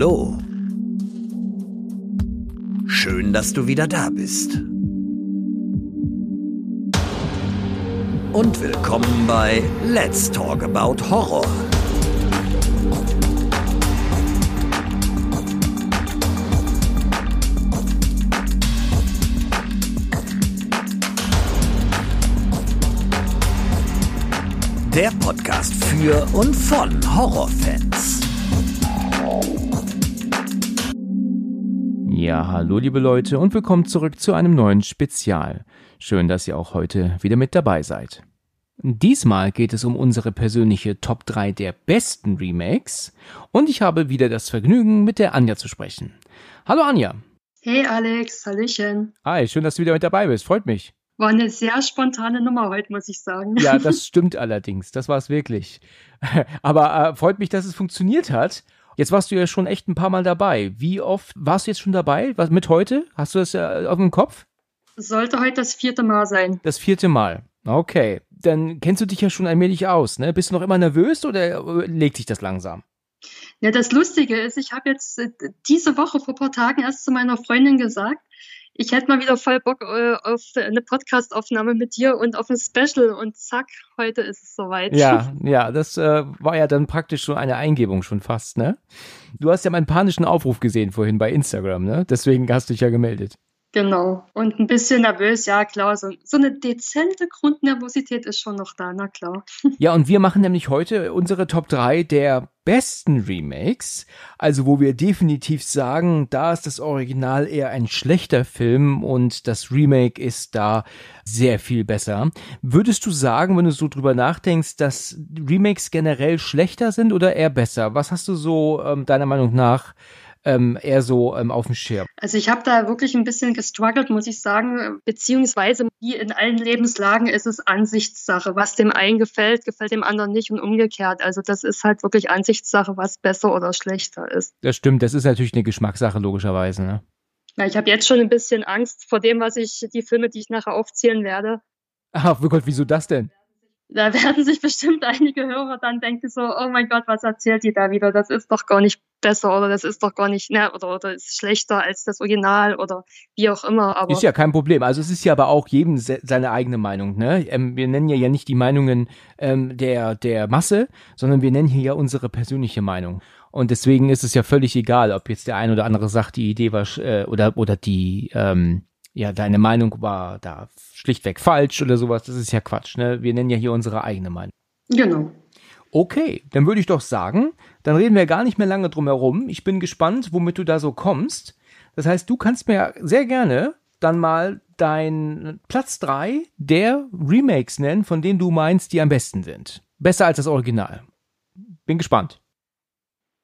Hallo. Schön, dass du wieder da bist. Und willkommen bei Let's Talk About Horror. Der Podcast für und von Horrorfans. Ja, hallo liebe Leute und willkommen zurück zu einem neuen Spezial. Schön, dass ihr auch heute wieder mit dabei seid. Diesmal geht es um unsere persönliche Top 3 der besten Remakes und ich habe wieder das Vergnügen, mit der Anja zu sprechen. Hallo Anja. Hey Alex, Hallöchen. Hi, schön, dass du wieder mit dabei bist. Freut mich. War eine sehr spontane Nummer heute, muss ich sagen. Ja, das stimmt allerdings. Das war es wirklich. Aber äh, freut mich, dass es funktioniert hat. Jetzt warst du ja schon echt ein paar Mal dabei. Wie oft warst du jetzt schon dabei? Was mit heute? Hast du das äh, auf dem Kopf? Sollte heute das vierte Mal sein. Das vierte Mal. Okay. Dann kennst du dich ja schon allmählich aus, ne? Bist du noch immer nervös oder äh, legt sich das langsam? Ja, das Lustige ist, ich habe jetzt äh, diese Woche vor ein paar Tagen erst zu meiner Freundin gesagt, ich hätte mal wieder voll Bock äh, auf eine Podcast-Aufnahme mit dir und auf ein Special und zack, heute ist es soweit. Ja, ja, das äh, war ja dann praktisch schon eine Eingebung schon fast, ne? Du hast ja meinen panischen Aufruf gesehen vorhin bei Instagram, ne? Deswegen hast du dich ja gemeldet. Genau. Und ein bisschen nervös, ja klar. So, so eine dezente Grundnervosität ist schon noch da, na klar. Ja, und wir machen nämlich heute unsere Top 3 der besten Remakes. Also wo wir definitiv sagen, da ist das Original eher ein schlechter Film und das Remake ist da sehr viel besser. Würdest du sagen, wenn du so drüber nachdenkst, dass Remakes generell schlechter sind oder eher besser? Was hast du so ähm, deiner Meinung nach ähm, eher so ähm, auf dem Schirm? Also ich habe da wirklich ein bisschen gestruggelt, muss ich sagen. Beziehungsweise wie in allen Lebenslagen ist es Ansichtssache. Was dem einen gefällt, gefällt dem anderen nicht und umgekehrt. Also das ist halt wirklich Ansichtssache, was besser oder schlechter ist. Das stimmt, das ist natürlich eine Geschmackssache, logischerweise. Ne? Ja, ich habe jetzt schon ein bisschen Angst vor dem, was ich, die Filme, die ich nachher aufzählen werde. Ach, oh Gott, wieso das denn? da werden sich bestimmt einige Hörer dann denken so, oh mein Gott, was erzählt die da wieder? Das ist doch gar nicht besser oder das ist doch gar nicht, ne, oder, oder ist schlechter als das Original oder wie auch immer. Aber ist ja kein Problem. Also es ist ja aber auch jedem se seine eigene Meinung, ne? Ähm, wir nennen ja, ja nicht die Meinungen ähm, der, der Masse, sondern wir nennen hier ja unsere persönliche Meinung. Und deswegen ist es ja völlig egal, ob jetzt der ein oder andere sagt, die Idee war äh, oder oder die ähm, ja, deine Meinung war da schlichtweg falsch oder sowas. Das ist ja Quatsch, ne? Wir nennen ja hier unsere eigene Meinung. Genau. Okay, dann würde ich doch sagen, dann reden wir gar nicht mehr lange drum herum. Ich bin gespannt, womit du da so kommst. Das heißt, du kannst mir sehr gerne dann mal dein Platz 3 der Remakes nennen, von denen du meinst, die am besten sind. Besser als das Original. Bin gespannt.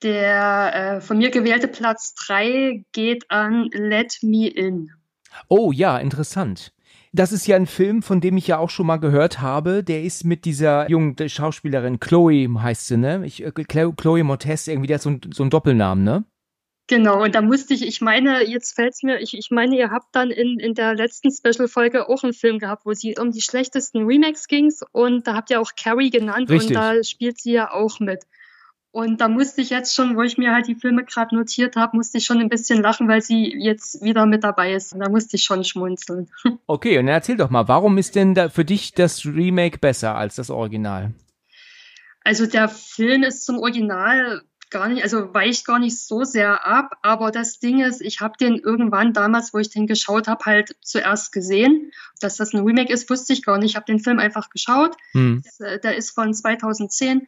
Der äh, von mir gewählte Platz 3 geht an Let Me In. Oh ja, interessant. Das ist ja ein Film, von dem ich ja auch schon mal gehört habe. Der ist mit dieser jungen Schauspielerin Chloe, heißt sie, ne? Ich, äh, Chloe Montez, irgendwie, der hat so, ein, so einen Doppelnamen, ne? Genau, und da musste ich, ich meine, jetzt fällt's mir, ich, ich meine, ihr habt dann in, in der letzten Special-Folge auch einen Film gehabt, wo sie um die schlechtesten Remakes ging und da habt ihr auch Carrie genannt Richtig. und da spielt sie ja auch mit. Und da musste ich jetzt schon, wo ich mir halt die Filme gerade notiert habe, musste ich schon ein bisschen lachen, weil sie jetzt wieder mit dabei ist. Und da musste ich schon schmunzeln. Okay, und erzähl doch mal, warum ist denn für dich das Remake besser als das Original? Also der Film ist zum Original gar nicht, also weicht gar nicht so sehr ab, aber das Ding ist, ich habe den irgendwann damals, wo ich den geschaut habe, halt zuerst gesehen. Dass das ein Remake ist, wusste ich gar nicht. Ich habe den Film einfach geschaut. Hm. Der ist von 2010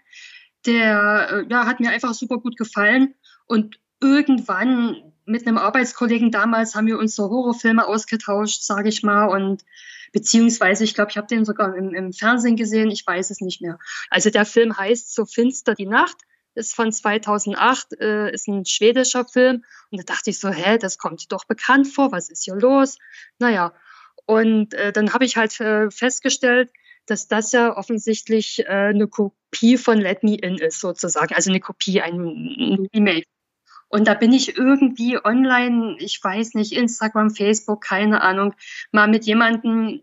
der äh, ja, hat mir einfach super gut gefallen. Und irgendwann mit einem Arbeitskollegen damals haben wir uns so Horrorfilme ausgetauscht, sage ich mal. Und beziehungsweise, ich glaube, ich habe den sogar im, im, Fernsehen gesehen, ich weiß es nicht mehr. Also der Film heißt So finster die Nacht, ist von 2008, äh, ist ein schwedischer Film. Und da dachte ich so, hä, das kommt doch bekannt vor, was ist hier los? Naja, und äh, dann habe ich halt äh, festgestellt, dass das ja offensichtlich äh, eine Kopie von Let Me In ist, sozusagen. Also eine Kopie, ein Remake. Und da bin ich irgendwie online, ich weiß nicht, Instagram, Facebook, keine Ahnung, mal mit jemandem,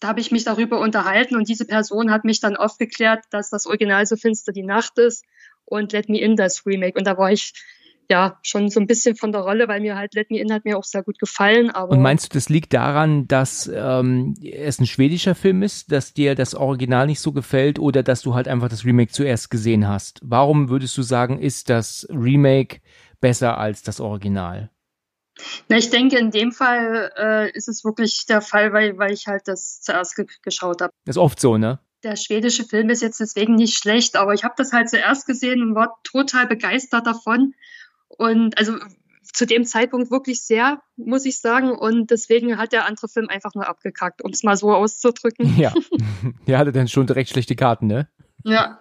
da habe ich mich darüber unterhalten und diese Person hat mich dann aufgeklärt, dass das Original so finster die Nacht ist und Let Me In das Remake. Und da war ich ja, schon so ein bisschen von der Rolle, weil mir halt Let Me In hat mir auch sehr gut gefallen. Aber Und meinst du, das liegt daran, dass ähm, es ein schwedischer Film ist, dass dir das Original nicht so gefällt oder dass du halt einfach das Remake zuerst gesehen hast? Warum würdest du sagen, ist das Remake besser als das Original? Na, ich denke, in dem Fall äh, ist es wirklich der Fall, weil, weil ich halt das zuerst ge geschaut habe. Das ist oft so, ne? Der schwedische Film ist jetzt deswegen nicht schlecht, aber ich habe das halt zuerst gesehen und war total begeistert davon. Und also zu dem Zeitpunkt wirklich sehr, muss ich sagen. Und deswegen hat der andere Film einfach nur abgekackt, um es mal so auszudrücken. Ja. Der hatte dann schon direkt schlechte Karten, ne? Ja.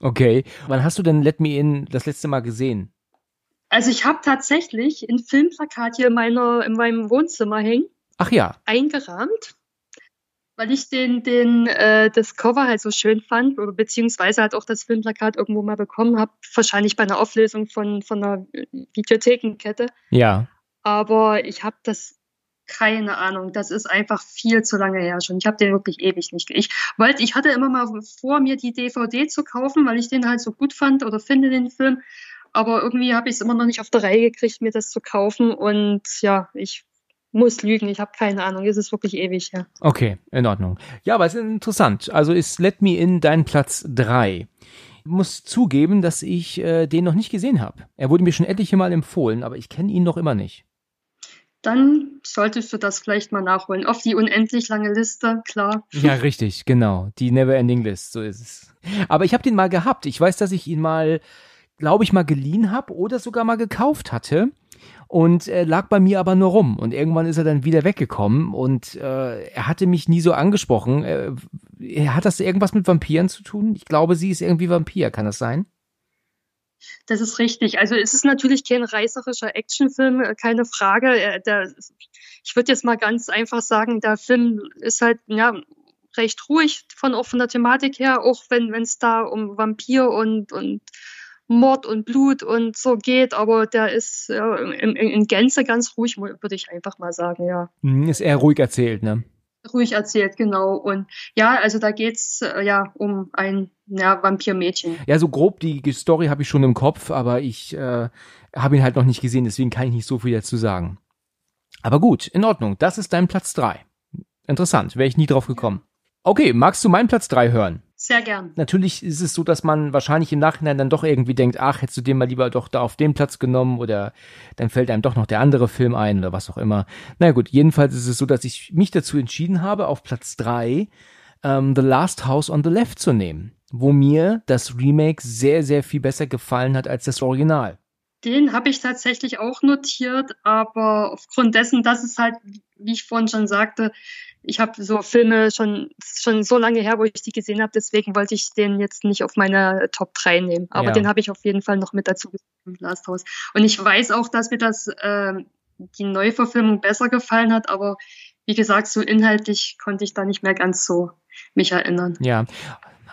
Okay. Wann hast du denn Let Me In das letzte Mal gesehen? Also ich habe tatsächlich ein Filmplakat hier in, meiner, in meinem Wohnzimmer hängen, Ach ja. eingerahmt, weil ich den, den, äh, das Cover halt so schön fand, oder beziehungsweise halt auch das Filmplakat irgendwo mal bekommen habe, wahrscheinlich bei einer Auflösung von, von einer Videothekenkette. Ja. Aber ich habe das keine Ahnung. Das ist einfach viel zu lange her schon. Ich habe den wirklich ewig nicht. Ich wollte, ich hatte immer mal vor, mir die DVD zu kaufen, weil ich den halt so gut fand oder finde den Film. Aber irgendwie habe ich es immer noch nicht auf der Reihe gekriegt, mir das zu kaufen. Und ja, ich muss lügen. Ich habe keine Ahnung. Es ist wirklich ewig, ja. Okay, in Ordnung. Ja, aber es ist interessant. Also ist Let Me In dein Platz drei. Ich muss zugeben, dass ich äh, den noch nicht gesehen habe. Er wurde mir schon etliche Mal empfohlen, aber ich kenne ihn noch immer nicht. Dann solltest du das vielleicht mal nachholen. Auf die unendlich lange Liste, klar. Ja, richtig, genau. Die Neverending List, so ist es. Aber ich habe den mal gehabt. Ich weiß, dass ich ihn mal, glaube ich, mal geliehen habe oder sogar mal gekauft hatte. Und er lag bei mir aber nur rum. Und irgendwann ist er dann wieder weggekommen. Und äh, er hatte mich nie so angesprochen. Äh, hat das irgendwas mit Vampiren zu tun? Ich glaube, sie ist irgendwie Vampir. Kann das sein? Das ist richtig. Also es ist natürlich kein reißerischer Actionfilm, äh, keine Frage. Äh, Der, ich würde jetzt mal ganz einfach sagen, der Film ist halt ja recht ruhig von auch der Thematik her, auch wenn wenn es da um Vampir und und Mord und Blut und so geht, aber der ist ja, in, in Gänze ganz ruhig, würde ich einfach mal sagen, ja. Hm, Ist eher ruhig erzählt, ne? Ruhig erzählt, genau. Und ja, also da geht's äh, ja um ein ja, Vampirmädchen. Ja, so grob die Story habe ich schon im Kopf, aber ich äh, habe ihn halt noch nicht gesehen, deswegen kann ich nicht so viel dazu sagen. Aber gut, in Ordnung. Das ist dein Platz drei. Interessant, wäre ich nie drauf gekommen. Okay, magst du meinen Platz drei hören? Sehr gern. Natürlich ist es so, dass man wahrscheinlich im Nachhinein dann doch irgendwie denkt, ach, hättest du den mal lieber doch da auf den Platz genommen oder dann fällt einem doch noch der andere Film ein oder was auch immer. Na gut, jedenfalls ist es so, dass ich mich dazu entschieden habe, auf Platz drei ähm, The Last House on the Left zu nehmen, wo mir das Remake sehr, sehr viel besser gefallen hat als das Original. Den habe ich tatsächlich auch notiert, aber aufgrund dessen, dass es halt, wie ich vorhin schon sagte, ich habe so Filme schon, schon so lange her, wo ich die gesehen habe, deswegen wollte ich den jetzt nicht auf meine Top 3 nehmen. Aber Ja. den habe ich auf jeden Fall noch mit dazu genommen, Last House. Und ich weiß auch, dass mir das ähm, die Neuverfilmung besser gefallen hat, aber wie gesagt, so inhaltlich konnte ich da nicht mehr ganz so mich erinnern. Ja,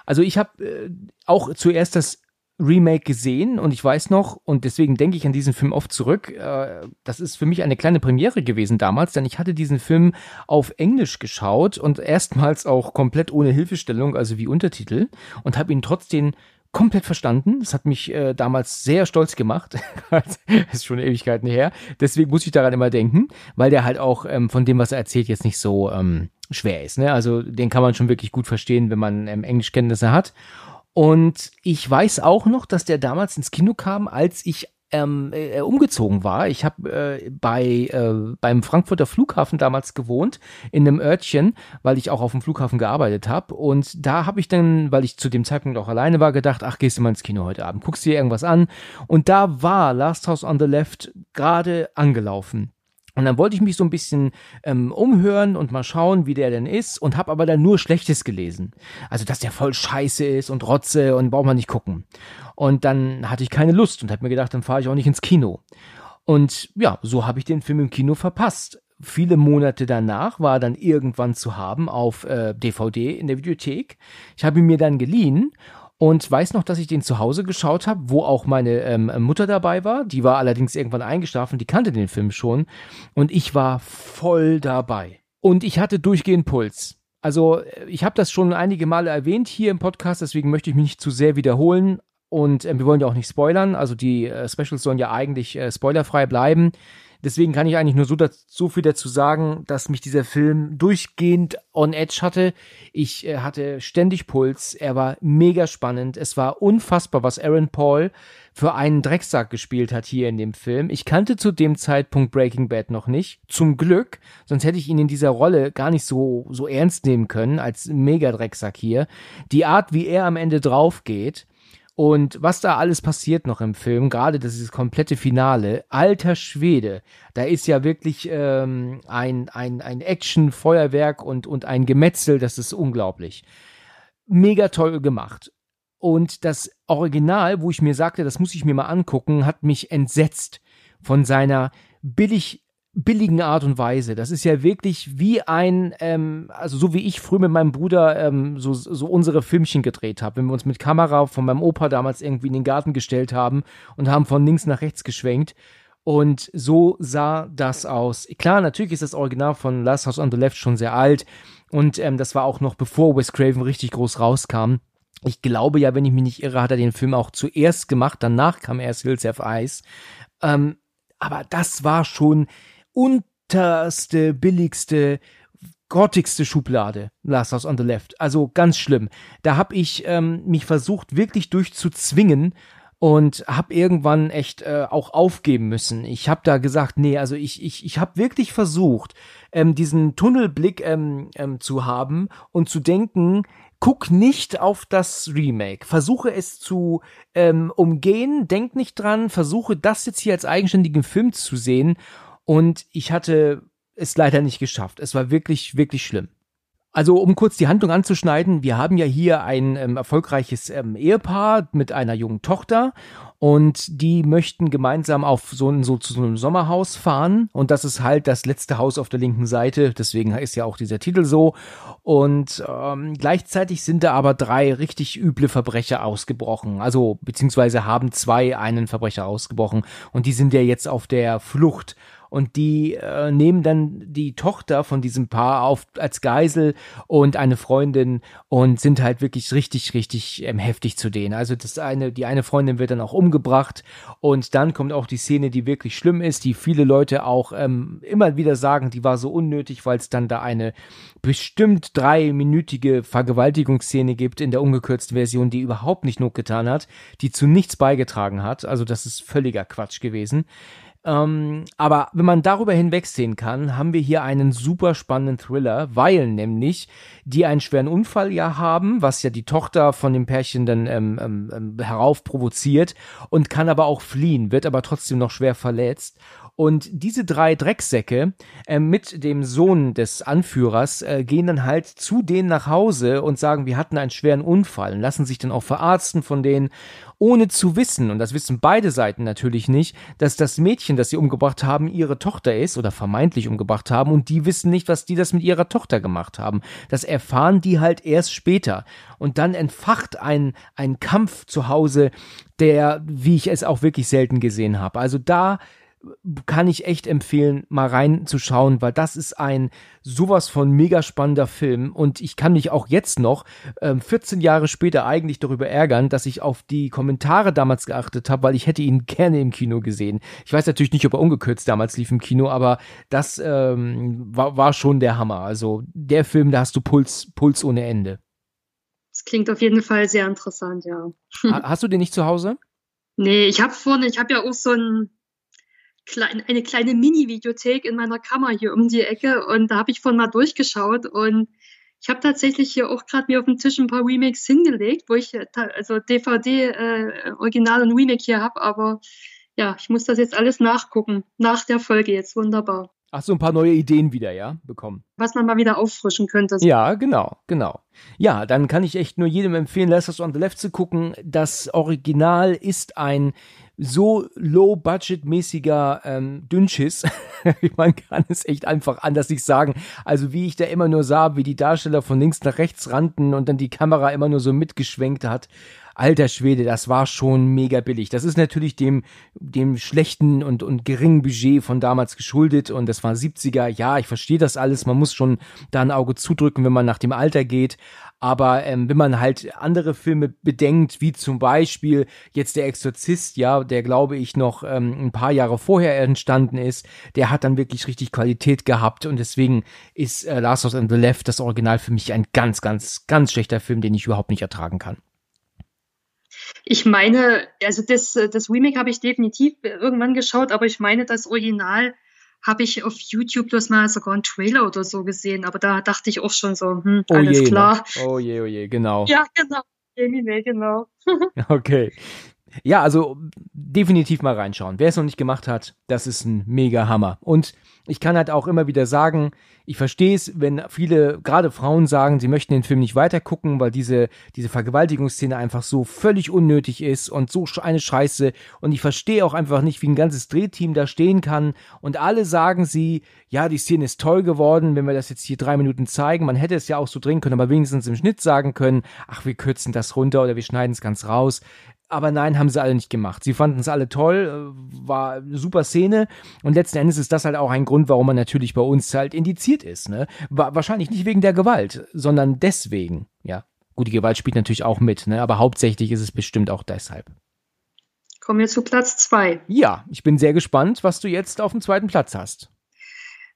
also ich habe äh, auch zuerst das Remake gesehen und ich weiß noch, und deswegen denke ich an diesen Film oft zurück, äh, das ist für mich eine kleine Premiere gewesen damals, denn ich hatte diesen Film auf Englisch geschaut und erstmals auch komplett ohne Hilfestellung, also wie Untertitel, und habe ihn trotzdem komplett verstanden. Das hat mich äh, damals sehr stolz gemacht. das ist schon Ewigkeiten her. Deswegen muss ich daran immer denken, weil der halt auch ähm, von dem, was er erzählt, jetzt nicht so ähm, schwer ist. Ne? Also den kann man schon wirklich gut verstehen, wenn man ähm, Englischkenntnisse hat. Und ich weiß auch noch, dass der damals ins Kino kam, als ich ähm, äh, umgezogen war. Ich habe äh, bei äh, beim Frankfurter Flughafen damals gewohnt in einem Örtchen, weil ich auch auf dem Flughafen gearbeitet habe. Und da habe ich dann, weil ich zu dem Zeitpunkt auch alleine war, gedacht, ach, gehst du mal ins Kino heute Abend, guckst dir irgendwas an. Und da war Last House on the Left gerade angelaufen. Und dann wollte ich mich so ein bisschen ähm, umhören und mal schauen, wie der denn ist und habe aber dann nur Schlechtes gelesen. Also, dass der voll scheiße ist und Rotze und braucht man nicht gucken. Und dann hatte ich keine Lust und habe mir gedacht, dann fahre ich auch nicht ins Kino. Und ja, so habe ich den Film im Kino verpasst. Viele Monate danach war er dann irgendwann zu haben auf äh, DVD in der Videothek. Ich habe ihn mir dann geliehen und weiß noch, dass ich den zu Hause geschaut habe, wo auch meine ähm, Mutter dabei war. Die war allerdings irgendwann eingeschlafen, die kannte den Film schon und ich war voll dabei. Und ich hatte durchgehend Puls. Also äh, ich habe das schon einige Male erwähnt hier im Podcast, deswegen möchte ich mich nicht zu sehr wiederholen. und äh, wir wollen ja auch nicht spoilern, also die äh, Specials sollen ja eigentlich äh, spoilerfrei bleiben. Deswegen kann ich eigentlich nur so, das, so viel dazu sagen, dass mich dieser Film durchgehend on edge hatte. Ich äh, hatte ständig Puls. Er war mega spannend. Es war unfassbar, was Aaron Paul für einen Drecksack gespielt hat hier in dem Film. Ich kannte zu dem Zeitpunkt Breaking Bad noch nicht. Zum Glück. Sonst hätte ich ihn in dieser Rolle gar nicht so, so ernst nehmen können als mega Drecksack hier. Die Art, wie er am Ende drauf geht, und was da alles passiert noch im Film, gerade das ist das komplette Finale, alter Schwede, da ist ja wirklich ähm, ein, ein, ein Action-Feuerwerk und, und ein Gemetzel, das ist unglaublich. Mega toll gemacht. Und das Original, wo ich mir sagte, das muss ich mir mal angucken, hat mich entsetzt von seiner billig billigen Art und Weise. Das ist ja wirklich wie ein, ähm, also so wie ich früher mit meinem Bruder ähm, so, so unsere Filmchen gedreht habe, wenn wir uns mit Kamera von meinem Opa damals irgendwie in den Garten gestellt haben und haben von links nach rechts geschwenkt. Und so sah das aus. Klar, natürlich ist das Original von Last House on the Left schon sehr alt. Und ähm, das war auch noch bevor Wes Craven richtig groß rauskam. Ich glaube ja, wenn ich mich nicht irre, hat er den Film auch zuerst gemacht. Danach kam erst Hills Have Eyes. Ähm, aber das war schon unterste, billigste, grottigste Schublade, Last House on the Left. Also ganz schlimm. Da habe ich ähm, mich versucht, wirklich durchzuzwingen und habe irgendwann echt äh, auch aufgeben müssen. Ich habe da gesagt, nee, also ich ich ich habe wirklich versucht, ähm, diesen Tunnelblick ähm, ähm, zu haben und zu denken, guck nicht auf das Remake, versuche es zu ähm, umgehen, denk nicht dran, versuche das jetzt hier als eigenständigen Film zu sehen und ich hatte es leider nicht geschafft. Es war wirklich, wirklich schlimm. Also um kurz die Handlung anzuschneiden, wir haben ja hier ein ähm, erfolgreiches ähm, Ehepaar mit einer jungen Tochter. Und die möchten gemeinsam auf so ein, so zu so einem Sommerhaus fahren. Und das ist halt das letzte Haus auf der linken Seite, deswegen ist ja auch dieser Titel so. Und ähm, gleichzeitig sind da aber drei richtig üble Verbrecher ausgebrochen, also beziehungsweise haben zwei einen Verbrecher ausgebrochen. Und die sind ja jetzt auf der Flucht und die äh, nehmen dann die Tochter von diesem Paar auf als Geisel und eine Freundin und sind halt wirklich richtig, richtig ähm, heftig zu denen. Also das eine, die eine Freundin wird dann auch umgebracht und dann kommt auch die Szene, die wirklich schlimm ist, die viele Leute auch ähm, immer wieder sagen, die war so unnötig, weil es dann da eine bestimmt dreiminütige Vergewaltigungsszene gibt in der ungekürzten Version, die überhaupt nicht Not getan hat, die zu nichts beigetragen hat. Also das ist völliger Quatsch gewesen. Ähm, aber wenn man darüber hinwegsehen kann, haben wir hier einen super spannenden Thriller, weil nämlich die einen schweren Unfall ja haben, was ja die Tochter von dem Pärchen dann ähm, ähm, ähm herauf provoziert und kann aber auch fliehen, wird aber trotzdem noch schwer verletzt. Und diese drei Drecksäcke äh, mit dem Sohn des Anführers äh, gehen dann halt zu denen nach Hause und sagen, wir hatten einen schweren Unfall und lassen sich dann auch verarzten von denen, ohne zu wissen, und das wissen beide Seiten natürlich nicht, dass das Mädchen, das sie umgebracht haben, ihre Tochter ist oder vermeintlich umgebracht haben und die wissen nicht, was die das mit ihrer Tochter gemacht haben. Das erfahren die halt erst später. Und dann entfacht ein, ein Kampf zu Hause, der, wie ich es auch wirklich selten gesehen habe. Also da kann ich echt empfehlen, mal reinzuschauen, weil das ist ein sowas von mega spannender Film und ich kann mich auch jetzt noch, ähm, 14 Jahre später, eigentlich darüber ärgern, dass ich auf die Kommentare damals geachtet habe, weil ich hätte ihn gerne im Kino gesehen. Ich weiß natürlich nicht, ob er ungekürzt damals lief im Kino, aber das ähm, war, war schon der Hammer. Also der Film, da hast du Puls, Puls ohne Ende. Das klingt auf jeden Fall sehr interessant, ja. Hast du den nicht zu Hause? Nee, ich habe vorne, ich habe ja auch so ein klein, eine kleine Mini-Videothek in meiner Kammer hier um die Ecke und da habe ich vorhin mal durchgeschaut und ich habe tatsächlich hier auch gerade mir auf dem Tisch ein paar Remakes hingelegt, wo ich äh, also DVD, äh, Original und Remake hier habe, aber ja, ich muss das jetzt alles nachgucken, nach der Folge jetzt, wunderbar. Ach so, ein paar neue Ideen wieder, ja, bekommen. Was man mal wieder auffrischen könnte. Ja, genau, genau. Ja, dann kann ich echt nur jedem empfehlen, Last on the Left zu gucken. Das Original ist ein so low-budget-mäßiger ähm, Dünnschiss. Man kann es echt einfach anders nicht sagen. Also wie ich da immer nur sah, wie die Darsteller von links nach rechts rannten und dann die Kamera immer nur so mitgeschwenkt hat. Alter Schwede, das war schon mega billig. Das ist natürlich dem, dem schlechten und, und geringen Budget von damals geschuldet und das war 70er. Ja, ich verstehe das alles. Man muss schon da ein Auge zudrücken, wenn man nach dem Alter geht. Aber ähm, wenn man halt andere Filme bedenkt, wie zum Beispiel jetzt der Exorzist, ja, der glaube ich noch ähm, ein paar Jahre vorher entstanden ist, der hat dann wirklich richtig Qualität gehabt und deswegen ist äh, Last of the Left das Original für mich ein ganz, ganz, ganz schlechter Film, den ich überhaupt nicht ertragen kann. Ich meine, also das, das Remake habe ich definitiv irgendwann geschaut, aber ich meine, das Original habe ich auf YouTube bloß mal sogar einen Trailer oder so gesehen, aber da dachte ich auch schon so, hm, oh alles je, klar. Oh je, oh je, genau. Ja, genau. Genau. okay. Ja, also definitiv mal reinschauen. Wer es noch nicht gemacht hat, das ist ein mega Hammer. Und ich kann halt auch immer wieder sagen, ich verstehe es, wenn viele, gerade Frauen sagen, sie möchten den Film nicht weitergucken, weil diese, diese Vergewaltigungsszene einfach so völlig unnötig ist und so eine Scheiße. Und ich verstehe auch einfach nicht, wie ein ganzes Drehteam da stehen kann. Und alle sagen sie, ja, die Szene ist toll geworden, wenn wir das jetzt hier drei Minuten zeigen. Man hätte es ja auch so drehen können, aber wenigstens im Schnitt sagen können, ach, wir kürzen das runter oder wir schneiden es ganz raus. Aber nein, haben sie alle nicht gemacht. Sie fanden es alle toll, äh, war eine super Szene. Und letzten Endes ist das halt auch ein Grund, warum man natürlich bei uns halt indiziert ist. Ne? War wahrscheinlich nicht wegen der Gewalt, sondern deswegen. Ja, gut, die Gewalt spielt natürlich auch mit, ne? aber hauptsächlich ist es bestimmt auch deshalb. Kommen wir zu Platz zwei. Ja, ich bin sehr gespannt, was du jetzt auf dem zweiten Platz hast.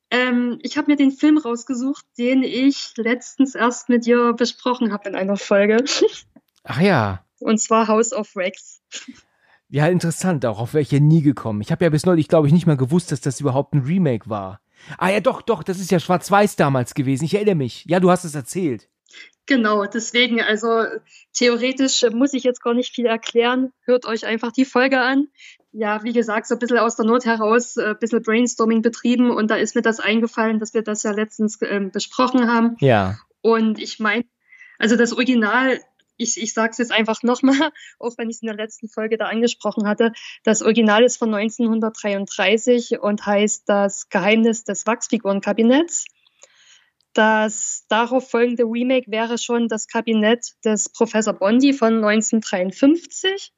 Ähm, ich habe mir den Film rausgesucht, den ich letztens erst mit dir besprochen habe in einer Folge. Ach ja. Und zwar House of Rex. Ja, interessant auch, auf welche nie gekommen. Ich habe ja bis neulich, glaube ich, nicht mal gewusst, dass das überhaupt ein Remake war. Ah ja, doch, doch, das ist ja schwarz-weiß damals gewesen. Ich erinnere mich. Ja, du hast es erzählt. Genau, deswegen, also theoretisch muss ich jetzt gar nicht viel erklären. Hört euch einfach die Folge an. Ja, wie gesagt, so ein bisschen aus der Not heraus, ein äh, bisschen Brainstorming betrieben und da ist mir das eingefallen, dass wir das ja letztens äh, besprochen haben. Ja. Und ich meine, also das Original ich, ich sage es jetzt einfach nochmal, auch wenn ich es in der letzten Folge da angesprochen hatte. Das Original ist von 1933 und heißt Das Geheimnis des Wachsfigurenkabinetts. Das darauf folgende Remake wäre schon das Kabinett des Professor Bondi von 1953.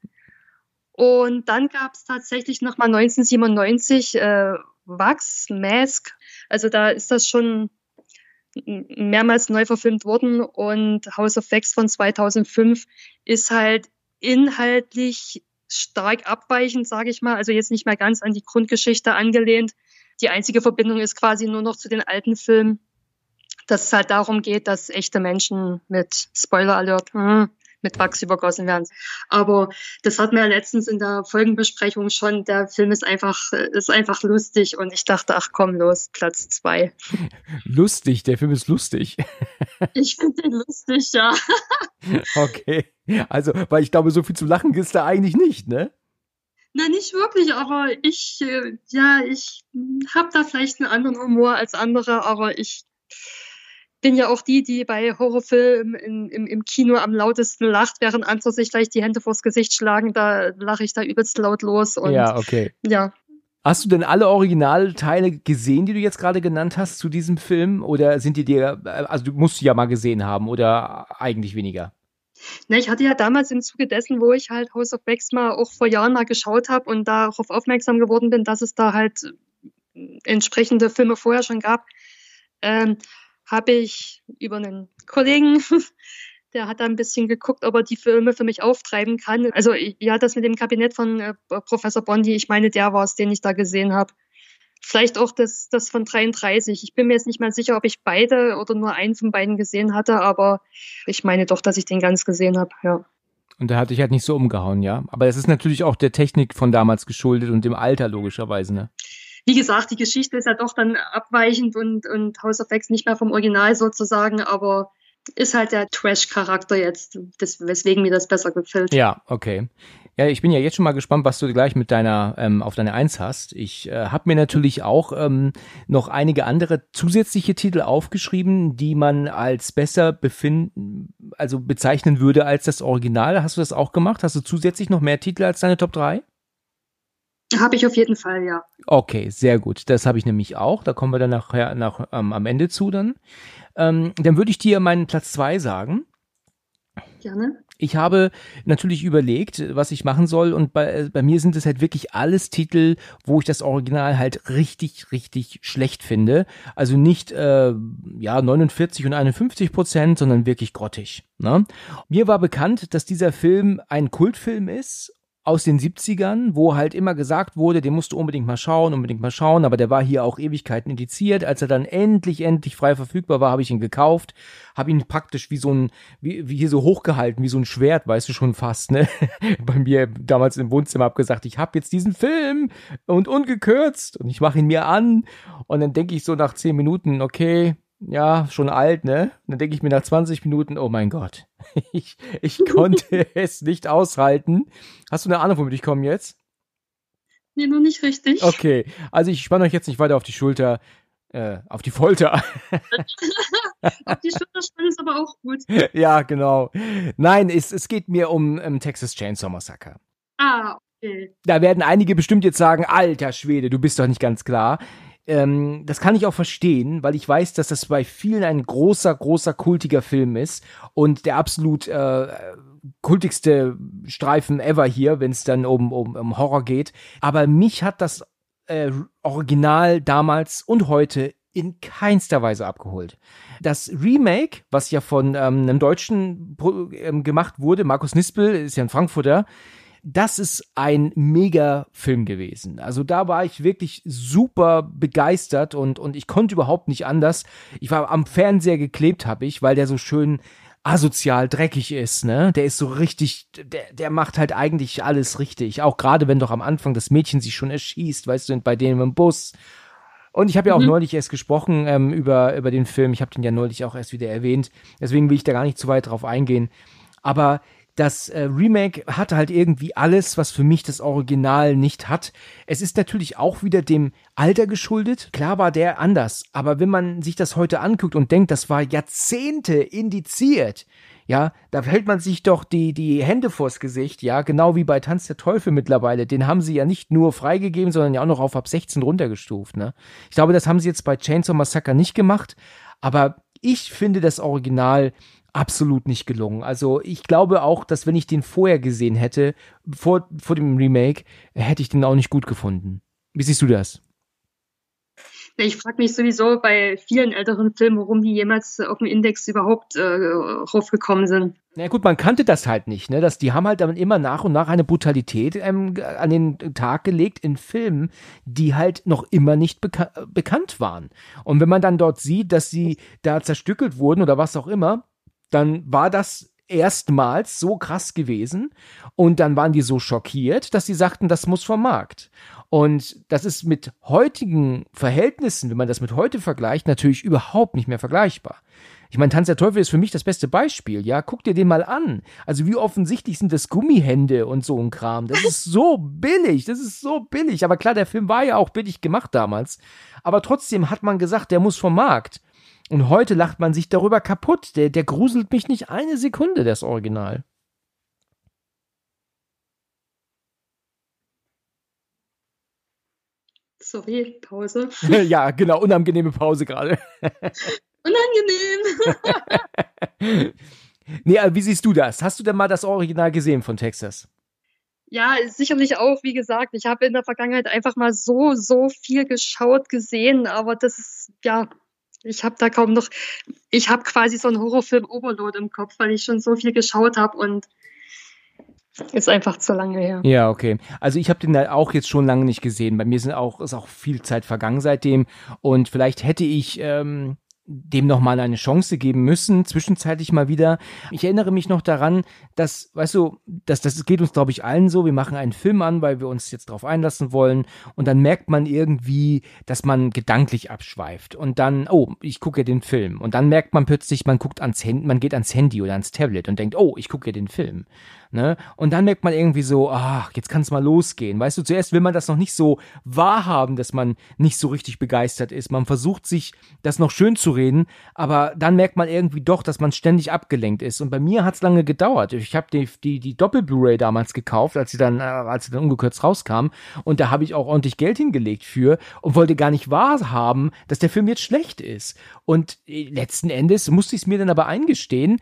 Und dann gab es tatsächlich nochmal 1997 äh, Wax Mask. Also da ist das schon mehrmals neu verfilmt worden und House of Wax von 2005 ist halt inhaltlich stark abweichend, sage ich mal, also jetzt nicht mehr ganz an die Grundgeschichte angelehnt. Die einzige Verbindung ist quasi nur noch zu den alten Filmen, dass es halt darum geht, dass echte Menschen mit Spoiler Alert, hm, mit Wachs übergossen werden. Aber das hat mir letztens in der Folgenbesprechung schon, der Film ist einfach, ist einfach lustig und ich dachte, ach komm, los, Platz zwei. Lustig, der Film ist lustig. Ich finde den lustig, ja. Okay. Also, weil ich glaube, so viel zu lachen ist da eigentlich nicht, ne? Na, nicht wirklich, aber ich, äh, ja, ich habe da vielleicht einen anderen Humor als andere, aber ich bin ja auch die, die bei Horrorfilmen im, im Kino am lautesten lacht, während andere sich gleich die Hände vors Gesicht schlagen. Da lache ich da übelst laut los. Und, ja, okay. Ja. Hast du denn alle Originalteile gesehen, die du jetzt gerade genannt hast zu diesem Film? Oder sind die dir, also du musst sie ja mal gesehen haben oder eigentlich weniger? Na, ich hatte ja damals im Zuge dessen, wo ich halt House of Wax mal auch vor Jahren mal geschaut habe und darauf aufmerksam geworden bin, dass es da halt entsprechende Filme vorher schon gab, ähm, habe ich über einen Kollegen, der hat da ein bisschen geguckt, ob er die Filme für mich auftreiben kann. Also ja, das mit dem Kabinett von äh, Professor Bondi, ich meine, der war es, den ich da gesehen habe. Vielleicht auch das, das von 33. Ich bin mir jetzt nicht mal sicher, ob ich beide oder nur einen von beiden gesehen hatte, aber ich meine doch, dass ich den ganz gesehen habe, ja. Und der hat dich halt nicht so umgehauen, ja. Aber es ist natürlich auch der Technik von damals geschuldet und dem Alter logischerweise, ne? Wie gesagt, die Geschichte ist ja doch dann abweichend und, und House of X nicht mehr vom Original sozusagen, aber ist halt der Trash-Charakter jetzt, das, weswegen mir das besser gefällt. Ja, okay. Ja, ich bin ja jetzt schon mal gespannt, was du gleich mit deiner ähm, auf deine Eins hast. Ich äh, habe mir natürlich auch ähm, noch einige andere zusätzliche Titel aufgeschrieben, die man als besser befinden, also bezeichnen würde als das Original. Hast du das auch gemacht? Hast du zusätzlich noch mehr Titel als deine Top 3? Habe ich auf jeden Fall, ja. Okay, sehr gut. Das habe ich nämlich auch. Da kommen wir dann nachher nach, ähm, am Ende zu dann. Ähm, dann würde ich dir meinen Platz zwei sagen. Gerne. Ich habe natürlich überlegt, was ich machen soll und bei, äh, bei mir sind es halt wirklich alles Titel, wo ich das Original halt richtig, richtig schlecht finde. Also nicht äh, ja 49 und 51 Prozent, sondern wirklich grottig. Ne? Mir war bekannt, dass dieser Film ein Kultfilm ist aus den 70ern, wo halt immer gesagt wurde, den musst du unbedingt mal schauen, unbedingt mal schauen, aber der war hier auch Ewigkeiten indiziert. Als er dann endlich, endlich frei verfügbar war, habe ich ihn gekauft, habe ihn praktisch wie so ein, wie, wie hier so hochgehalten, wie so ein Schwert, weißt du schon fast, ne? Bei mir damals im Wohnzimmer habe gesagt, ich habe jetzt diesen Film und ungekürzt und ich mache ihn mir an und dann denke ich so nach zehn Minuten, okay, ja, schon alt, ne? Dann denke ich mir nach 20 Minuten, oh mein Gott, ich, ich konnte es nicht aushalten. Hast du eine Ahnung, womit ich komme jetzt? Nee, noch nicht richtig. Okay, also ich spanne euch jetzt nicht weiter auf die Schulter, äh, auf die Folter. auf die Schulter spannen ist aber auch gut. Ja, genau. Nein, es, es geht mir um, um Texas Chainsaw Massacre. Ah, okay. Da werden einige bestimmt jetzt sagen, alter Schwede, du bist doch nicht ganz klar ähm, das kann ich auch verstehen, weil ich weiß, dass das bei vielen ein großer, großer, kultiger Film ist und der absolut äh, kultigste Streifen ever hier, wenn es dann um, um, um Horror geht. Aber mich hat das äh, Original damals und heute in keinster Weise abgeholt. Das Remake, was ja von ähm, einem Deutschen ähm, gemacht wurde, Markus Nispel ist ja ein Frankfurter, das ist ein mega Film gewesen. Also da war ich wirklich super begeistert und, und ich konnte überhaupt nicht anders. Ich war am Fernseher geklebt, habe ich, weil der so schön asozial dreckig ist, ne? Der ist so richtig, der, der macht halt eigentlich alles richtig. Auch gerade wenn doch am Anfang das Mädchen sich schon erschießt, weißt du, bei denen im Bus. Und ich habe ja auch mhm. neulich erst gesprochen ähm, über, über den Film. Ich habe den ja neulich auch erst wieder erwähnt. Deswegen will ich da gar nicht zu weit drauf eingehen. Aber das äh, Remake hat halt irgendwie alles, was für mich das Original nicht hat. Es ist natürlich auch wieder dem Alter geschuldet. Klar war der anders, aber wenn man sich das heute anguckt und denkt, das war Jahrzehnte indiziert, ja, da hält man sich doch die, die Hände vors Gesicht, ja, genau wie bei Tanz der Teufel mittlerweile. Den haben sie ja nicht nur freigegeben, sondern ja auch noch auf ab 16 runtergestuft, ne? Ich glaube, das haben sie jetzt bei Chainsaw Massacre nicht gemacht, aber ich finde das Original absolut nicht gelungen. Also ich glaube auch, dass wenn ich den vorher gesehen hätte, vor, vor dem Remake, hätte ich den auch nicht gut gefunden. Wie siehst du das? Ich frage mich sowieso bei vielen älteren Filmen, warum die jemals auf dem Index überhaupt äh, raufgekommen sind. Na gut, man kannte das halt nicht, ne? Dass die haben halt dann immer nach und nach eine Brutalität ähm, an den Tag gelegt in Filmen, die halt noch immer nicht beka bekannt waren. Und wenn man dann dort sieht, dass sie da zerstückelt wurden oder was auch immer, dann war das erstmals so krass gewesen und dann waren die so schockiert, dass sie sagten, das muss vom Markt. Und das ist mit heutigen Verhältnissen, wenn man das mit heute vergleicht, natürlich überhaupt nicht mehr vergleichbar. Ich meine, Tanz der Teufel ist für mich das beste Beispiel, ja. Guck dir den mal an. Also wie offensichtlich sind das Gummihände und so ein Kram. Das ist so billig, das ist so billig. Aber klar, der Film war ja auch billig gemacht damals. Aber trotzdem hat man gesagt, der muss vom Markt. Und heute lacht man sich darüber kaputt. Der, der gruselt mich nicht eine Sekunde, das Original. Sorry, Pause. ja, genau, unangenehme Pause gerade. Unangenehm. nee, wie siehst du das? Hast du denn mal das Original gesehen von Texas? Ja, sicherlich auch, wie gesagt, ich habe in der Vergangenheit einfach mal so, so viel geschaut, gesehen, aber das ist, ja, ich habe da kaum noch, ich habe quasi so einen Horrorfilm Overload im Kopf, weil ich schon so viel geschaut habe und ist einfach zu lange her. Ja, okay. Also ich habe den auch jetzt schon lange nicht gesehen. Bei mir sind auch, ist auch viel Zeit vergangen seitdem. Und vielleicht hätte ich ähm, dem nochmal eine Chance geben müssen, zwischenzeitlich mal wieder. Ich erinnere mich noch daran, dass, weißt du, dass das geht uns, glaube ich, allen so. Wir machen einen Film an, weil wir uns jetzt darauf einlassen wollen. Und dann merkt man irgendwie, dass man gedanklich abschweift. Und dann, oh, ich gucke ja den Film. Und dann merkt man plötzlich, man guckt ans Handy, man geht ans Handy oder ans Tablet und denkt, oh, ich gucke ja den Film. Ne? Und dann merkt man irgendwie so, ach, jetzt kann es mal losgehen. Weißt du, zuerst will man das noch nicht so wahrhaben, dass man nicht so richtig begeistert ist. Man versucht sich das noch schön zu reden, aber dann merkt man irgendwie doch, dass man ständig abgelenkt ist. Und bei mir hat es lange gedauert. Ich habe die, die, die Doppel-Blu-ray damals gekauft, als sie dann, äh, als sie dann ungekürzt rauskam. Und da habe ich auch ordentlich Geld hingelegt für und wollte gar nicht wahrhaben, dass der Film jetzt schlecht ist. Und äh, letzten Endes musste ich es mir dann aber eingestehen,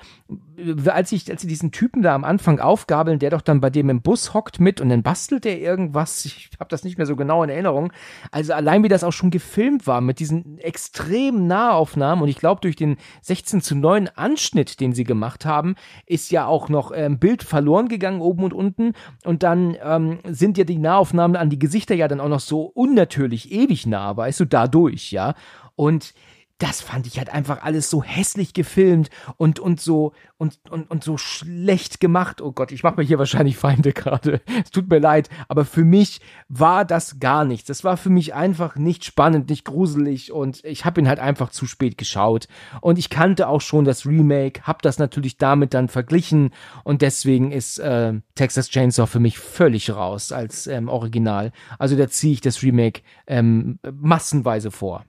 als ich, als sie diesen Typen da am Anfang aufgabeln, der doch dann bei dem im Bus hockt mit und dann bastelt er irgendwas. Ich habe das nicht mehr so genau in Erinnerung. Also allein wie das auch schon gefilmt war mit diesen extremen Nahaufnahmen und ich glaube durch den 16 zu 9 Anschnitt, den sie gemacht haben, ist ja auch noch ähm, Bild verloren gegangen oben und unten und dann ähm, sind ja die Nahaufnahmen an die Gesichter ja dann auch noch so unnatürlich ewig nah, weißt du, dadurch, ja. Und das fand ich halt einfach alles so hässlich gefilmt und und so und und und so schlecht gemacht. Oh Gott, ich mache mir hier wahrscheinlich Feinde gerade. Es tut mir leid, aber für mich war das gar nichts. Das war für mich einfach nicht spannend, nicht gruselig und ich habe ihn halt einfach zu spät geschaut und ich kannte auch schon das Remake, habe das natürlich damit dann verglichen und deswegen ist äh, Texas Chainsaw für mich völlig raus als ähm, Original. Also da ziehe ich das Remake ähm, massenweise vor.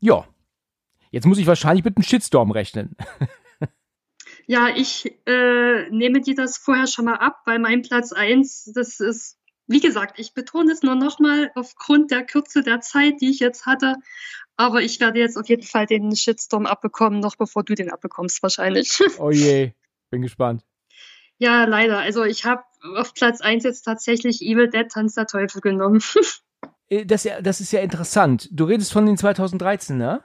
Ja. Jetzt muss ich wahrscheinlich mit einem Shitstorm rechnen. Ja, ich äh, nehme dir das vorher schon mal ab, weil mein Platz 1, das ist, wie gesagt, ich betone es nur nochmal aufgrund der Kürze der Zeit, die ich jetzt hatte. Aber ich werde jetzt auf jeden Fall den Shitstorm abbekommen, noch bevor du den abbekommst, wahrscheinlich. Oh je, bin gespannt. Ja, leider. Also ich habe auf Platz 1 jetzt tatsächlich Evil Dead Tanz der Teufel genommen. Äh, das, das ist ja interessant. Du redest von den 2013, ne?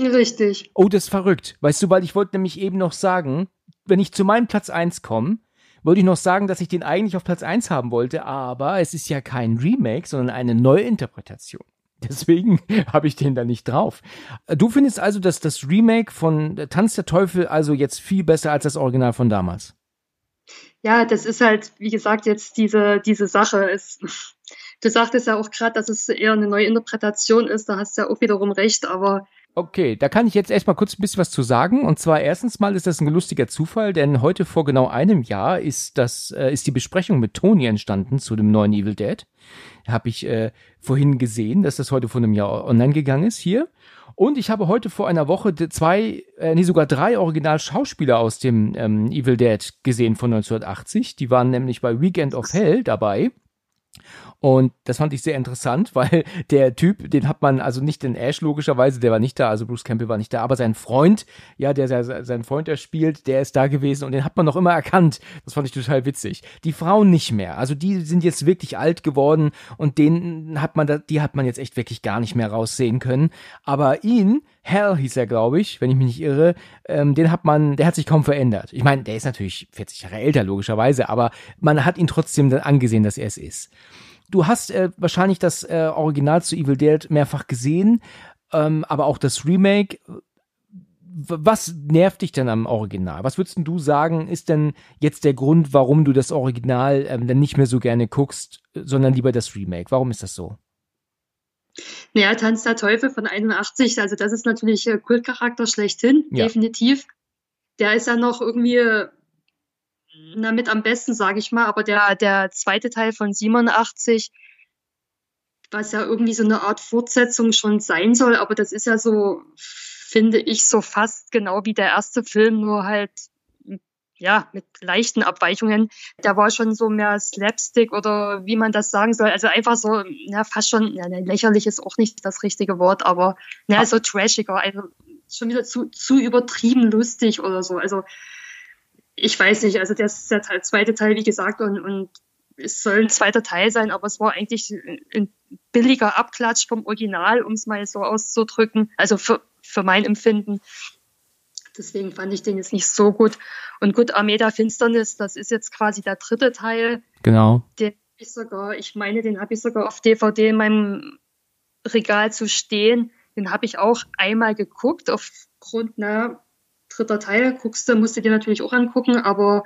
Richtig. Oh, das ist verrückt. Weißt du, weil ich wollte nämlich eben noch sagen, wenn ich zu meinem Platz 1 komme, wollte ich noch sagen, dass ich den eigentlich auf Platz 1 haben wollte, aber es ist ja kein Remake, sondern eine Neuinterpretation. Deswegen habe ich den da nicht drauf. Du findest also, dass das Remake von Tanz der Teufel also jetzt viel besser als das Original von damals? Ja, das ist halt, wie gesagt, jetzt diese, diese Sache ist. Du sagtest ja auch gerade, dass es eher eine Neuinterpretation ist, da hast du ja auch wiederum recht, aber Okay, da kann ich jetzt erstmal kurz ein bisschen was zu sagen. Und zwar erstens mal ist das ein lustiger Zufall, denn heute vor genau einem Jahr ist das äh, ist die Besprechung mit Tony entstanden zu dem neuen Evil Dead. Habe ich äh, vorhin gesehen, dass das heute vor einem Jahr online gegangen ist hier. Und ich habe heute vor einer Woche zwei, äh, nee sogar drei Original-Schauspieler aus dem ähm, Evil Dead gesehen von 1980. Die waren nämlich bei Weekend of Hell dabei. Und das fand ich sehr interessant, weil der Typ, den hat man, also nicht den Ash logischerweise, der war nicht da, also Bruce Campbell war nicht da, aber sein Freund, ja, der sein Freund er spielt, der ist da gewesen und den hat man noch immer erkannt. Das fand ich total witzig. Die Frauen nicht mehr. Also die sind jetzt wirklich alt geworden und den hat man da, die hat man jetzt echt wirklich gar nicht mehr raussehen können. Aber ihn, Hell hieß er, glaube ich, wenn ich mich nicht irre, ähm, den hat man, der hat sich kaum verändert. Ich meine, der ist natürlich 40 Jahre älter, logischerweise, aber man hat ihn trotzdem dann angesehen, dass er es ist. Du hast äh, wahrscheinlich das äh, Original zu Evil Dead mehrfach gesehen, ähm, aber auch das Remake. Was nervt dich denn am Original? Was würdest du sagen, ist denn jetzt der Grund, warum du das Original ähm, dann nicht mehr so gerne guckst, sondern lieber das Remake? Warum ist das so? Naja, Tanz der Teufel von 81, also das ist natürlich äh, Kultcharakter schlechthin, ja. definitiv. Der ist ja noch irgendwie na, mit am besten, sage ich mal. Aber der, der zweite Teil von 87, was ja irgendwie so eine Art Fortsetzung schon sein soll, aber das ist ja so, finde ich, so fast genau wie der erste Film, nur halt ja, mit leichten Abweichungen. Der war schon so mehr Slapstick oder wie man das sagen soll. Also einfach so, ja, fast schon, ja, lächerlich ist auch nicht das richtige Wort, aber ja, so trashiger, also schon wieder zu, zu übertrieben lustig oder so. Also ich weiß nicht, also der, der Teil, zweite Teil, wie gesagt, und, und es soll ein zweiter Teil sein, aber es war eigentlich ein billiger Abklatsch vom Original, um es mal so auszudrücken. Also für, für mein Empfinden. Deswegen fand ich den jetzt nicht so gut. Und gut, Armeda Finsternis, das ist jetzt quasi der dritte Teil. Genau. Den ich sogar, ich meine, den habe ich sogar auf DVD in meinem Regal zu stehen. Den habe ich auch einmal geguckt, aufgrund einer dritter Teil, guckst du, musst du dir natürlich auch angucken, aber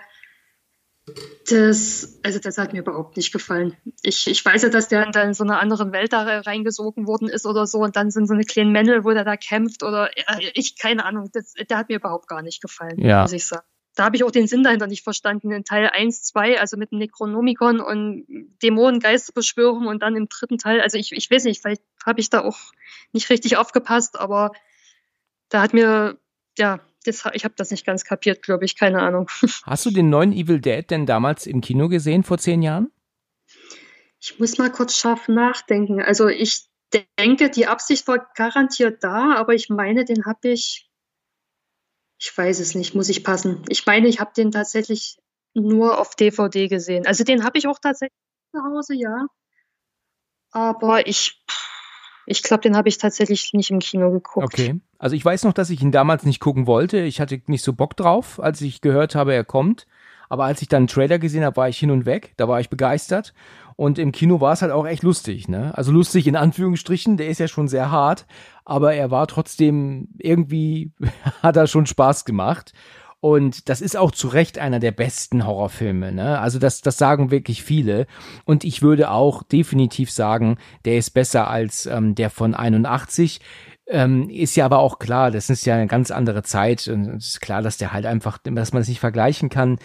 das, also das hat mir überhaupt nicht gefallen. Ich, ich weiß ja, dass der in so einer anderen Welt da reingesogen worden ist oder so und dann sind so eine kleinen Männel, wo der da kämpft oder ich, keine Ahnung, das, der hat mir überhaupt gar nicht gefallen, ja. muss ich sagen. da habe ich auch den Sinn dahinter nicht verstanden. In Teil 1, 2, also mit dem Necronomicon und Dämonen, Geisterbeschwörung und dann im dritten Teil, also ich, ich weiß nicht, vielleicht habe ich da auch nicht richtig aufgepasst, aber da hat mir, ja, das, ich habe das nicht ganz kapiert, glaube ich, keine Ahnung. Hast du den neuen Evil Dead denn damals im Kino gesehen vor zehn Jahren? Ich muss mal kurz scharf nachdenken. Also ich denke, die Absicht war garantiert da, aber ich meine, den habe ich, ich weiß es nicht, muss ich passen. Ich meine, ich habe den tatsächlich nur auf DVD gesehen. Also den habe ich auch tatsächlich zu Hause, ja. Aber ich, ich glaube, den habe ich tatsächlich nicht im Kino geguckt. Okay. Also ich weiß noch, dass ich ihn damals nicht gucken wollte. Ich hatte nicht so Bock drauf, als ich gehört habe, er kommt. Aber als ich dann einen Trailer gesehen habe, war ich hin und weg. Da war ich begeistert. Und im Kino war es halt auch echt lustig, ne? Also lustig in Anführungsstrichen, der ist ja schon sehr hart, aber er war trotzdem irgendwie, hat er schon Spaß gemacht. Und das ist auch zu Recht einer der besten Horrorfilme. Ne? Also das, das sagen wirklich viele. Und ich würde auch definitiv sagen, der ist besser als ähm, der von 81. Ähm, ist ja aber auch klar, das ist ja eine ganz andere Zeit. Und es ist klar, dass der halt einfach, dass man es nicht vergleichen kann.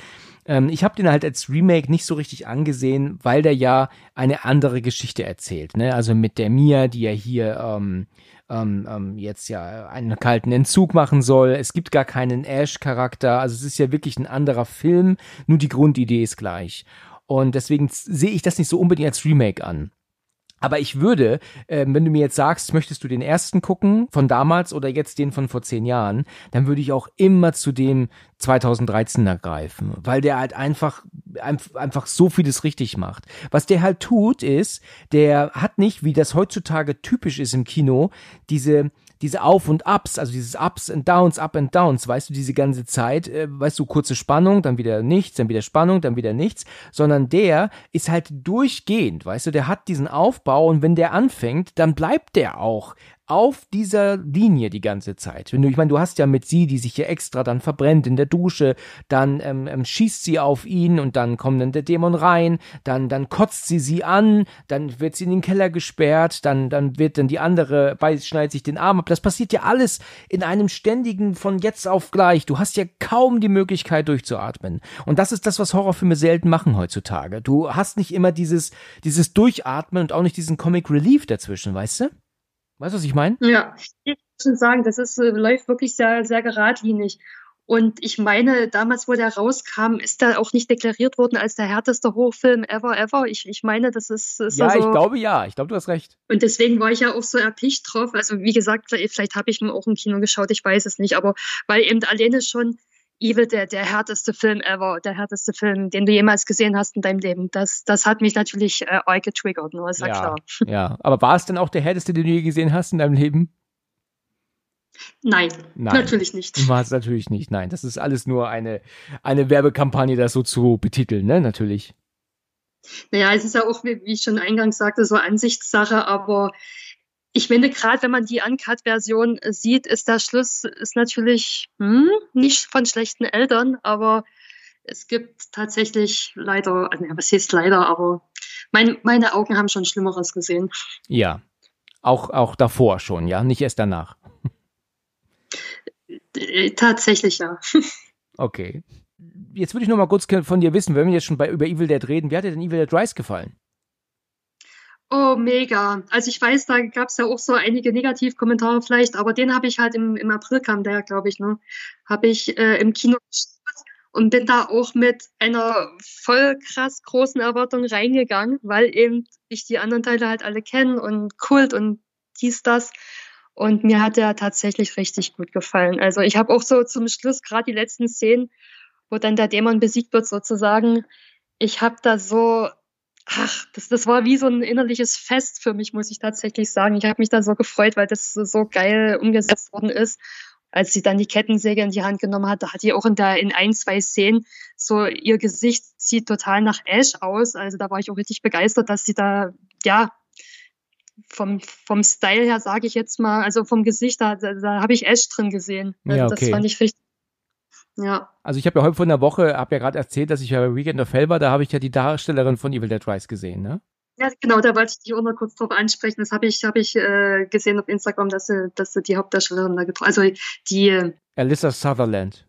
Ähm, ich habe den halt als Remake nicht so richtig angesehen, weil der ja eine andere Geschichte erzählt. Ne? Also mit der Mia, die ja hier ähm, ähm, ähm, jetzt ja einen kalten Entzug machen soll. Es gibt gar keinen Ash-Charakter. Also es ist ja wirklich ein anderer Film, nur die Grundidee ist gleich. Und deswegen sehe ich das nicht so unbedingt als Remake an. Aber ich würde, äh, wenn du mir jetzt sagst, möchtest du den ersten gucken von damals oder jetzt den von vor zehn Jahren, dann würde ich auch immer zu dem 2013er greifen, weil der halt einfach, einfach so vieles richtig macht. Was der halt tut, ist, der hat nicht, wie das heutzutage typisch ist im Kino, diese, diese Auf und Ups, also dieses Ups and Downs, Up and Downs, weißt du, diese ganze Zeit, äh, weißt du, kurze Spannung, dann wieder nichts, dann wieder Spannung, dann wieder nichts, sondern der ist halt durchgehend, weißt du, der hat diesen Aufbau und wenn der anfängt, dann bleibt der auch auf dieser Linie die ganze Zeit. Wenn du, ich meine, du hast ja mit sie, die sich hier extra dann verbrennt in der Dusche, dann ähm, ähm, schießt sie auf ihn und dann kommt dann der Dämon rein, dann dann kotzt sie sie an, dann wird sie in den Keller gesperrt, dann dann wird dann die andere bei schneidet sich den Arm ab. Das passiert ja alles in einem ständigen von jetzt auf gleich. Du hast ja kaum die Möglichkeit durchzuatmen. Und das ist das, was Horrorfilme selten machen heutzutage. Du hast nicht immer dieses dieses Durchatmen und auch nicht diesen Comic Relief dazwischen, weißt du? Weißt du, was ich meine? Ja, ich muss schon sagen, das ist, äh, läuft wirklich sehr, sehr geradlinig. Und ich meine, damals, wo der rauskam, ist der auch nicht deklariert worden als der härteste Hochfilm ever, ever. Ich, ich meine, das ist, ist Ja, also, ich glaube ja. Ich glaube, du hast recht. Und deswegen war ich ja auch so erpicht drauf. Also, wie gesagt, vielleicht, vielleicht habe ich ihn auch im Kino geschaut, ich weiß es nicht. Aber weil eben alleine schon Evil der, der härteste Film ever, der härteste Film, den du jemals gesehen hast in deinem Leben. Das, das hat mich natürlich äh, arg getriggert, nur ist ja, ja klar. Ja, aber war es denn auch der härteste, den du je gesehen hast in deinem Leben? Nein, Nein. natürlich nicht. War es natürlich nicht. Nein, das ist alles nur eine, eine Werbekampagne, das so zu betiteln, ne? Natürlich. Naja, es ist ja auch, wie wie ich schon eingangs sagte, so Ansichtssache, aber ich finde, gerade wenn man die Uncut-Version sieht, ist der Schluss ist natürlich hm, nicht von schlechten Eltern, aber es gibt tatsächlich leider, also, was heißt leider, aber mein, meine Augen haben schon Schlimmeres gesehen. Ja. Auch, auch davor schon, ja? Nicht erst danach. Äh, Tatsächlich ja. Okay. Jetzt würde ich noch mal kurz von dir wissen, wenn wir jetzt schon bei, über Evil Dead reden, wie hat dir denn Evil Dead Rise gefallen? Oh, mega. Also ich weiß, da gab es ja auch so einige Negativkommentare vielleicht, aber den habe ich halt im, im April kam der, glaube ich, ne? Habe ich äh, im Kino und bin da auch mit einer voll krass großen Erwartung reingegangen, weil eben ich die anderen Teile halt alle kenne und Kult und dies, das. Und mir hat der tatsächlich richtig gut gefallen. Also ich habe auch so zum Schluss gerade die letzten Szenen, wo dann der Dämon besiegt wird sozusagen. Ich habe da so ach, das, das war wie so ein innerliches Fest für mich, muss ich tatsächlich sagen. Ich habe mich da so gefreut, weil das so, geil umgesetzt worden ist. Als sie dann die Kettensäge in die Hand genommen hat, da hat die auch in, der, in ein, zwei Szenen so, ihr Gesicht sieht total nach Ash aus. Also da war ich auch richtig begeistert, dass sie da, ja, vom, vom Style her sage ich jetzt mal, also vom Gesicht, da, da, da habe ich Ash drin gesehen. Ja, okay. Das fand ich richtig. Ja. Also ich habe ja heute vor einer Woche, habe ja gerade erzählt, dass ich ja bei Weekend of Hell war, da habe ich ja die Darstellerin von Evil Dead Rise gesehen, ne? Ja, genau, da wollte ich dich auch noch kurz drauf ansprechen. Das habe ich, hab ich äh, gesehen auf Instagram, dass sie, dass sie die Hauptdarstellerin da getroffen Also die. Alyssa Sutherland.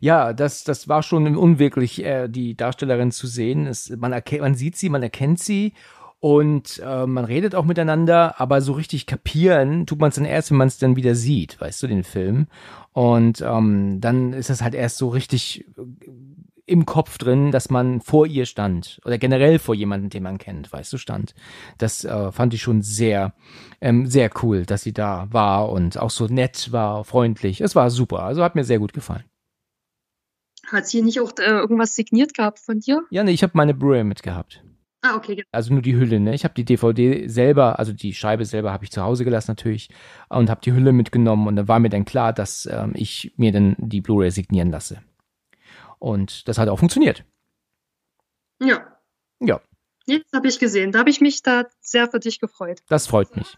Ja, das, das war schon unwirklich, äh, die Darstellerin zu sehen. Es, man, erkennt, man sieht sie, man erkennt sie und äh, man redet auch miteinander, aber so richtig kapieren tut man es dann erst, wenn man es dann wieder sieht, weißt du, den Film. Und ähm, dann ist das halt erst so richtig äh, im Kopf drin, dass man vor ihr stand oder generell vor jemandem, den man kennt, weißt du, stand. Das äh, fand ich schon sehr, ähm, sehr cool, dass sie da war und auch so nett war, freundlich. Es war super, also hat mir sehr gut gefallen. Hat sie nicht auch äh, irgendwas signiert gehabt von dir? Ja, nee, ich habe meine Blu-ray mitgehabt. Ah, okay. Also nur die Hülle, ne? Ich habe die DVD selber, also die Scheibe selber habe ich zu Hause gelassen natürlich und habe die Hülle mitgenommen und da war mir dann klar, dass ähm, ich mir dann die Blu-ray signieren lasse. Und das hat auch funktioniert. Ja. Ja. Jetzt habe ich gesehen. Da habe ich mich da sehr für dich gefreut. Das freut mich.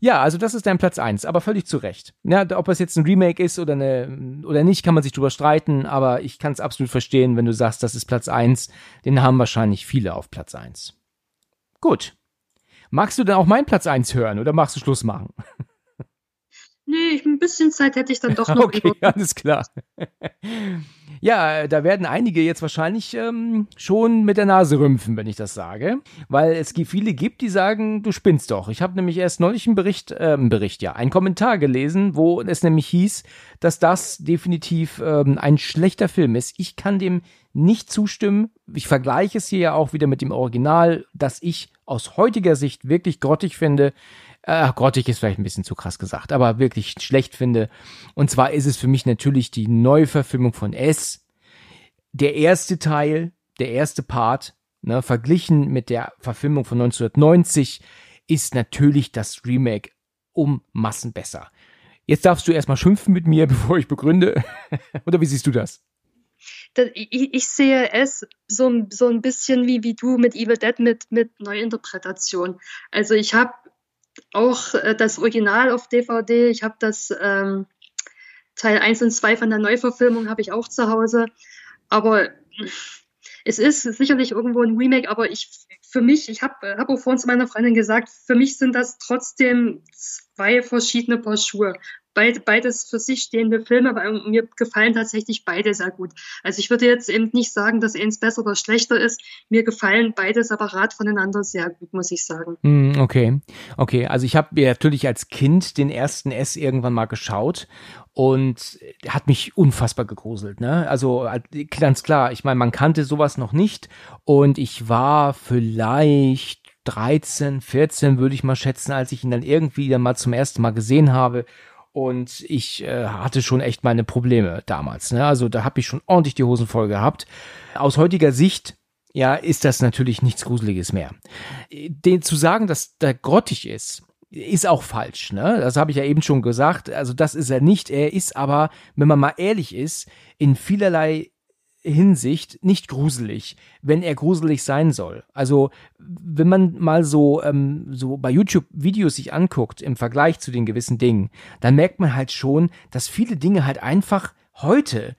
Ja, also das ist dein Platz eins, aber völlig zu Recht. Ja, ob es jetzt ein Remake ist oder, eine, oder nicht, kann man sich drüber streiten, aber ich kann es absolut verstehen, wenn du sagst, das ist Platz eins. Den haben wahrscheinlich viele auf Platz eins. Gut. Magst du denn auch meinen Platz eins hören oder magst du Schluss machen? Nee, ein bisschen Zeit hätte ich dann doch noch. okay, alles klar. Ja, da werden einige jetzt wahrscheinlich ähm, schon mit der Nase rümpfen, wenn ich das sage, weil es viele gibt, die sagen, du spinnst doch. Ich habe nämlich erst neulich einen Bericht, äh, einen Bericht, ja, einen Kommentar gelesen, wo es nämlich hieß, dass das definitiv ähm, ein schlechter Film ist. Ich kann dem nicht zustimmen. Ich vergleiche es hier ja auch wieder mit dem Original, das ich aus heutiger Sicht wirklich grottig finde äh, grottig ist vielleicht ein bisschen zu krass gesagt, aber wirklich schlecht finde. Und zwar ist es für mich natürlich die Neuverfilmung von S. Der erste Teil, der erste Part, ne, verglichen mit der Verfilmung von 1990, ist natürlich das Remake um Massen besser. Jetzt darfst du erstmal schimpfen mit mir, bevor ich begründe. Oder wie siehst du das? Ich, sehe es so, so ein bisschen wie, wie du mit Evil Dead mit, mit Neuinterpretation. Also ich habe auch äh, das Original auf DVD. Ich habe das ähm, Teil 1 und 2 von der Neuverfilmung habe ich auch zu Hause. Aber es ist sicherlich irgendwo ein Remake, aber ich für mich, ich habe hab auch vorhin zu meiner Freundin gesagt, für mich sind das trotzdem zwei verschiedene Paar Schuhe beid, beides für sich stehende Filme, aber mir gefallen tatsächlich beide sehr gut. Also ich würde jetzt eben nicht sagen, dass eins besser oder schlechter ist. Mir gefallen beide separat voneinander sehr gut, muss ich sagen. Hm, okay, okay. Also ich habe mir natürlich als Kind den ersten S irgendwann mal geschaut und hat mich unfassbar gegruselt. Ne? Also ganz klar, ich meine, man kannte sowas noch nicht und ich war vielleicht 13, 14 würde ich mal schätzen, als ich ihn dann irgendwie dann mal zum ersten Mal gesehen habe und ich äh, hatte schon echt meine Probleme damals. Ne? Also da habe ich schon ordentlich die Hosen voll gehabt. Aus heutiger Sicht ja, ist das natürlich nichts Gruseliges mehr. Den zu sagen, dass der grottig ist, ist auch falsch, ne? Das habe ich ja eben schon gesagt. Also das ist er nicht. Er ist aber, wenn man mal ehrlich ist, in vielerlei Hinsicht nicht gruselig, wenn er gruselig sein soll. Also wenn man mal so ähm, so bei YouTube Videos sich anguckt im Vergleich zu den gewissen Dingen, dann merkt man halt schon, dass viele Dinge halt einfach heute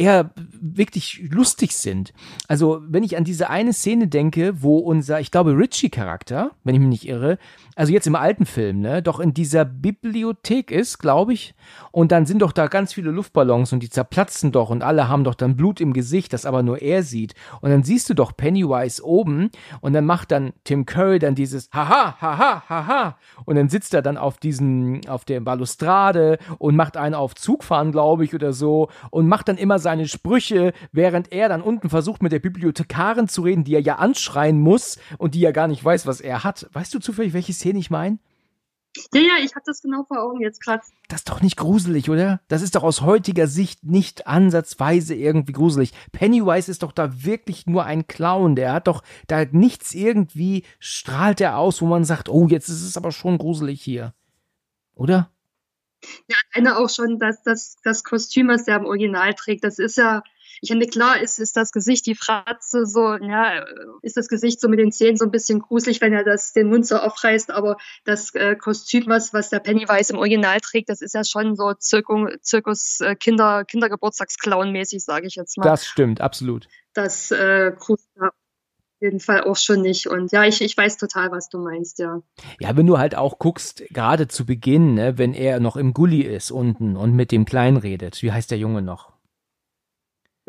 eher wirklich lustig sind. Also, wenn ich an diese eine Szene denke, wo unser, ich glaube, Richie-Charakter, wenn ich mich nicht irre, also jetzt im alten Film, ne, doch in dieser Bibliothek ist, glaube ich, und dann sind doch da ganz viele Luftballons und die zerplatzen doch und alle haben doch dann Blut im Gesicht, das aber nur er sieht. Und dann siehst du doch Pennywise oben und dann macht dann Tim Curry dann dieses Haha, haha, haha und dann sitzt er dann auf diesen, auf der Balustrade und macht einen auf Zugfahren, glaube ich, oder so und macht dann immer seine Sprüche, während er dann unten versucht mit der Bibliothekarin zu reden, die er ja anschreien muss und die ja gar nicht weiß, was er hat. Weißt du zufällig, welche Szene ich meine? Ja, ja, ich habe das genau vor Augen jetzt gerade. Das ist doch nicht gruselig, oder? Das ist doch aus heutiger Sicht nicht ansatzweise irgendwie gruselig. Pennywise ist doch da wirklich nur ein Clown. Der hat doch da nichts irgendwie strahlt er aus, wo man sagt, oh, jetzt ist es aber schon gruselig hier. Oder? Ja, alleine auch schon das, das, das Kostüm, was der im Original trägt, das ist ja, ich finde, klar ist, ist das Gesicht, die Fratze so, ja, ist das Gesicht so mit den Zähnen so ein bisschen gruselig, wenn er das, den Mund so aufreißt, aber das äh, Kostüm, was, was der Pennywise im Original trägt, das ist ja schon so Zirkus, Zirkus äh, Kinder, Kindergeburtstagsclown-mäßig, sage ich jetzt mal. Das stimmt, absolut. Das äh, jeden Fall auch schon nicht. Und ja, ich, ich weiß total, was du meinst, ja. Ja, wenn du halt auch guckst, gerade zu Beginn, ne, wenn er noch im Gully ist unten und mit dem Kleinen redet. Wie heißt der Junge noch?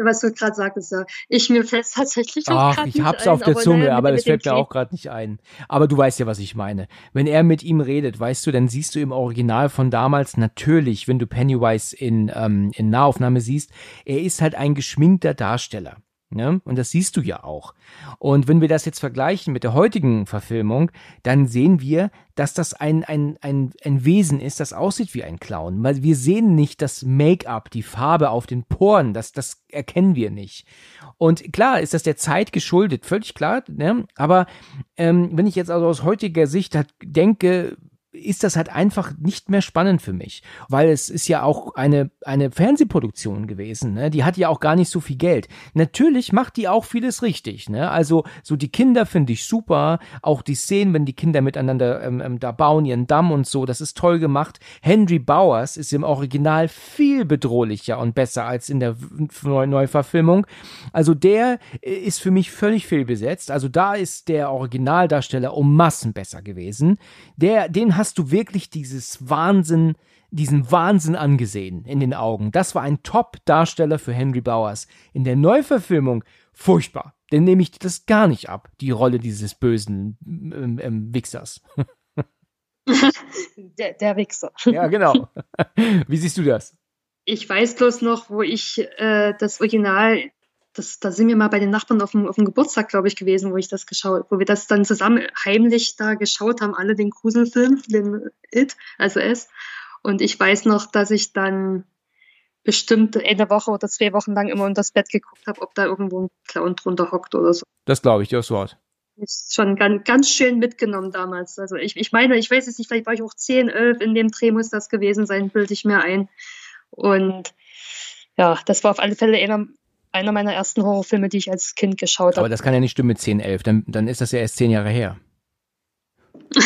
was du gerade sagtest, ja. Ich mir fest tatsächlich auch Ach, ich hab's ein, auf der Zunge, aber, aber das fällt mir auch gerade nicht ein. Aber du weißt ja, was ich meine. Wenn er mit ihm redet, weißt du, dann siehst du im Original von damals natürlich, wenn du Pennywise in, ähm, in Nahaufnahme siehst, er ist halt ein geschminkter Darsteller. Ne? Und das siehst du ja auch. Und wenn wir das jetzt vergleichen mit der heutigen Verfilmung, dann sehen wir, dass das ein, ein, ein, ein Wesen ist, das aussieht wie ein Clown. Weil wir sehen nicht das Make-up, die Farbe auf den Poren, das, das erkennen wir nicht. Und klar ist das der Zeit geschuldet, völlig klar. Ne? Aber ähm, wenn ich jetzt also aus heutiger Sicht halt denke, ist das halt einfach nicht mehr spannend für mich, weil es ist ja auch eine eine Fernsehproduktion gewesen, ne? Die hat ja auch gar nicht so viel Geld. Natürlich macht die auch vieles richtig, ne? Also so die Kinder finde ich super, auch die Szenen, wenn die Kinder miteinander ähm, ähm, da bauen ihren Damm und so, das ist toll gemacht. Henry Bowers ist im Original viel bedrohlicher und besser als in der Neuverfilmung. Also der äh, ist für mich völlig fehlbesetzt. Also da ist der Originaldarsteller um Massen besser gewesen. Der den hast du wirklich dieses Wahnsinn, diesen Wahnsinn angesehen in den Augen. Das war ein Top-Darsteller für Henry Bowers. In der Neuverfilmung furchtbar. Denn nehme ich das gar nicht ab, die Rolle dieses bösen ähm, ähm, Wichsers. der, der Wichser. Ja, genau. Wie siehst du das? Ich weiß bloß noch, wo ich äh, das Original das, da sind wir mal bei den Nachbarn auf dem, auf dem Geburtstag, glaube ich, gewesen, wo ich das geschaut, wo wir das dann zusammen heimlich da geschaut haben, alle den Gruselfilm, den It, also es. Und ich weiß noch, dass ich dann bestimmt eine Woche oder zwei Wochen lang immer unter das Bett geguckt habe, ob da irgendwo ein Clown drunter hockt oder so. Das glaube ich, das Wort. Ist schon ganz, ganz schön mitgenommen damals. Also ich, ich meine, ich weiß es nicht, vielleicht war ich auch 10, 11, in dem Dreh muss das gewesen sein, bilde ich mir ein. Und ja, das war auf alle Fälle einer einer meiner ersten Horrorfilme, die ich als Kind geschaut habe. Aber das kann ja nicht stimmen mit 10, 11, dann, dann ist das ja erst zehn Jahre her.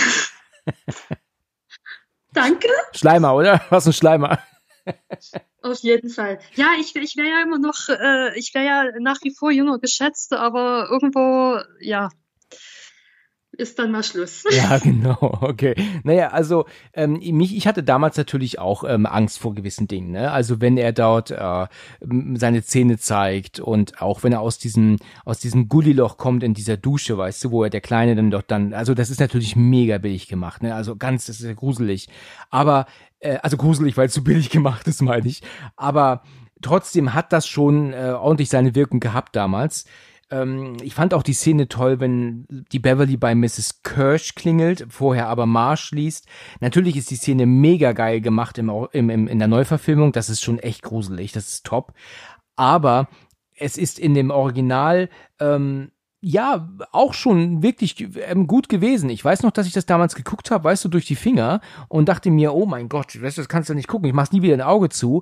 Danke. Schleimer, oder? Was ein Schleimer. Auf jeden Fall. Ja, ich, ich wäre ja immer noch, äh, ich wäre ja nach wie vor jünger geschätzt, aber irgendwo, ja, ist dann mal Schluss. Ja, genau, okay. Naja, also ähm, mich, ich hatte damals natürlich auch ähm, Angst vor gewissen Dingen. Ne? Also wenn er dort äh, seine Zähne zeigt und auch wenn er aus diesem aus diesem Gulliloch kommt in dieser Dusche, weißt du, wo er der Kleine dann doch dann, also das ist natürlich mega billig gemacht. Ne? Also ganz, das ist ja gruselig. Aber äh, also gruselig, weil es so billig gemacht ist, meine ich. Aber trotzdem hat das schon äh, ordentlich seine Wirkung gehabt damals. Ähm, ich fand auch die Szene toll, wenn die Beverly bei Mrs. Kirsch klingelt, vorher aber Marsh liest. Natürlich ist die Szene mega geil gemacht im, im, im, in der Neuverfilmung. Das ist schon echt gruselig, das ist top. Aber es ist in dem Original ähm, ja, auch schon wirklich ähm, gut gewesen. Ich weiß noch, dass ich das damals geguckt habe, weißt du, durch die Finger und dachte mir, oh mein Gott, weißt du, das kannst du nicht gucken, ich mach's nie wieder ein Auge zu.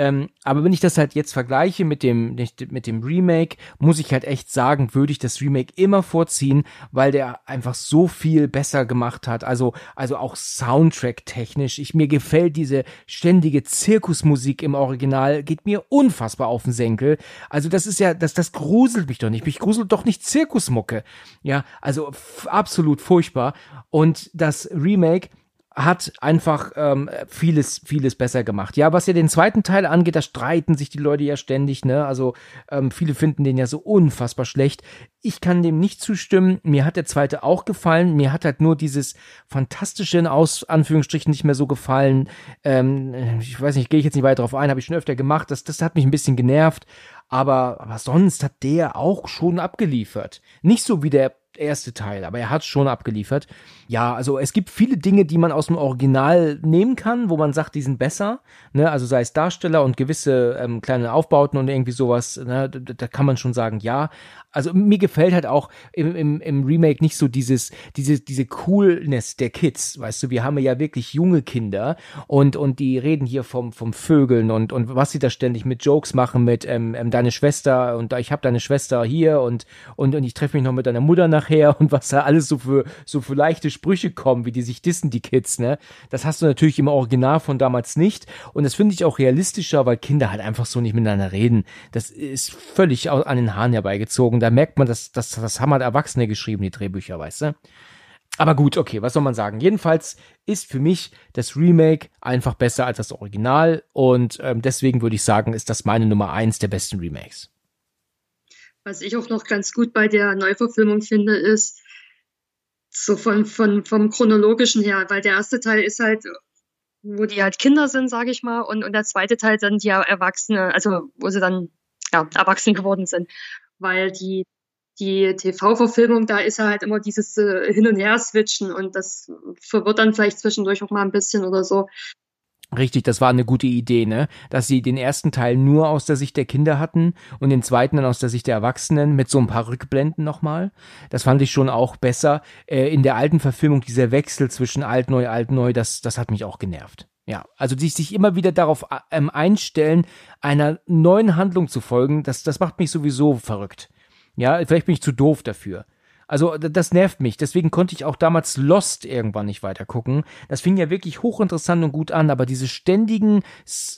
Ähm, aber wenn ich das halt jetzt vergleiche mit dem, mit dem Remake, muss ich halt echt sagen, würde ich das Remake immer vorziehen, weil der einfach so viel besser gemacht hat. Also, also auch Soundtrack-technisch. Ich, mir gefällt diese ständige Zirkusmusik im Original, geht mir unfassbar auf den Senkel. Also das ist ja, das, das gruselt mich doch nicht. Mich gruselt doch nicht Zirkusmucke. Ja, also absolut furchtbar. Und das Remake, hat einfach ähm, vieles, vieles besser gemacht. Ja, was ja den zweiten Teil angeht, da streiten sich die Leute ja ständig, ne? Also ähm, viele finden den ja so unfassbar schlecht. Ich kann dem nicht zustimmen. Mir hat der zweite auch gefallen. Mir hat halt nur dieses fantastische in Aus Anführungsstrichen nicht mehr so gefallen. Ähm, ich weiß nicht, gehe ich jetzt nicht weiter drauf ein, habe ich schon öfter gemacht. Das, das hat mich ein bisschen genervt. Aber, aber sonst hat der auch schon abgeliefert. Nicht so wie der erste Teil, aber er hat schon abgeliefert. Ja, also es gibt viele Dinge, die man aus dem Original nehmen kann, wo man sagt, die sind besser. Ne? Also sei es Darsteller und gewisse ähm, kleine Aufbauten und irgendwie sowas, ne? da, da kann man schon sagen, ja. Also mir gefällt halt auch im, im, im Remake nicht so dieses, diese, diese Coolness der Kids, weißt du, wir haben ja wirklich junge Kinder und, und die reden hier vom, vom Vögeln und, und was sie da ständig mit Jokes machen, mit ähm, ähm, deine Schwester und ich habe deine Schwester hier und, und, und ich treffe mich noch mit deiner Mutter nachher und was da alles so für, so für leichte Sprüche kommen, wie die sich dissen, die Kids, ne? Das hast du natürlich im Original von damals nicht und das finde ich auch realistischer, weil Kinder halt einfach so nicht miteinander reden. Das ist völlig an den Haaren herbeigezogen da merkt man, dass das, das haben halt Erwachsene geschrieben, die Drehbücher, weißt du? Aber gut, okay, was soll man sagen? Jedenfalls ist für mich das Remake einfach besser als das Original und ähm, deswegen würde ich sagen, ist das meine Nummer eins der besten Remakes. Was ich auch noch ganz gut bei der Neuverfilmung finde, ist so von, von, vom chronologischen her, weil der erste Teil ist halt, wo die halt Kinder sind, sage ich mal, und, und der zweite Teil dann die Erwachsene, also wo sie dann ja, erwachsen geworden sind. Weil die die TV-Verfilmung, da ist ja halt immer dieses äh, Hin- und Her-Switchen und das verwirrt dann vielleicht zwischendurch auch mal ein bisschen oder so. Richtig, das war eine gute Idee, ne? Dass sie den ersten Teil nur aus der Sicht der Kinder hatten und den zweiten dann aus der Sicht der Erwachsenen mit so ein paar Rückblenden nochmal. Das fand ich schon auch besser. Äh, in der alten Verfilmung, dieser Wechsel zwischen alt, neu, alt, neu, das, das hat mich auch genervt. Ja, also sich, sich immer wieder darauf ähm, einstellen, einer neuen Handlung zu folgen, das, das macht mich sowieso verrückt. Ja, vielleicht bin ich zu doof dafür. Also das nervt mich. Deswegen konnte ich auch damals Lost irgendwann nicht weiter gucken. Das fing ja wirklich hochinteressant und gut an, aber diese ständigen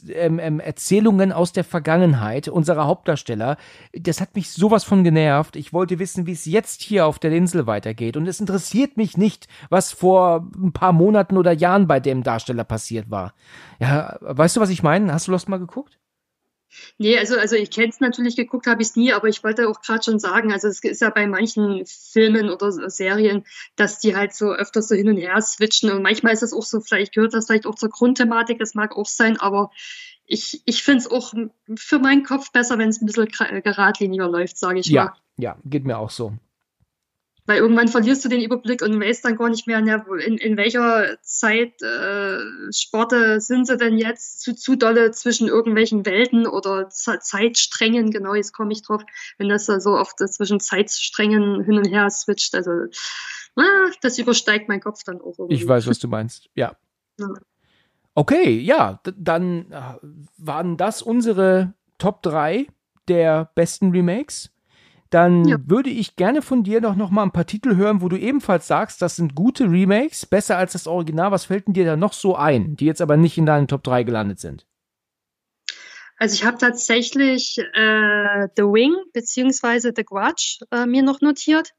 ähm, ähm, Erzählungen aus der Vergangenheit unserer Hauptdarsteller, das hat mich sowas von genervt. Ich wollte wissen, wie es jetzt hier auf der Insel weitergeht. Und es interessiert mich nicht, was vor ein paar Monaten oder Jahren bei dem Darsteller passiert war. Ja, weißt du, was ich meine? Hast du Lost mal geguckt? Nee, also, also ich kenne es natürlich, geguckt habe ich es nie, aber ich wollte auch gerade schon sagen, also es ist ja bei manchen Filmen oder Serien, dass die halt so öfters so hin und her switchen und manchmal ist das auch so, vielleicht gehört das vielleicht auch zur Grundthematik, das mag auch sein, aber ich, ich finde es auch für meinen Kopf besser, wenn es ein bisschen geradliniger läuft, sage ich ja, mal. Ja, geht mir auch so. Weil irgendwann verlierst du den Überblick und weißt dann gar nicht mehr, in, in welcher Zeit äh, Sporte sind sie denn jetzt zu, zu dolle zwischen irgendwelchen Welten oder Z Zeitsträngen, genau, jetzt komme ich drauf, wenn das da so oft zwischen Zeitsträngen hin und her switcht. Also ah, das übersteigt mein Kopf dann auch irgendwie. Ich weiß, was du meinst, ja. ja. Okay, ja, dann äh, waren das unsere Top 3 der besten Remakes dann ja. würde ich gerne von dir doch noch mal ein paar Titel hören, wo du ebenfalls sagst, das sind gute Remakes, besser als das Original. Was fällt denn dir da noch so ein, die jetzt aber nicht in deinen Top 3 gelandet sind? Also ich habe tatsächlich äh, The Wing beziehungsweise The Grudge äh, mir noch notiert,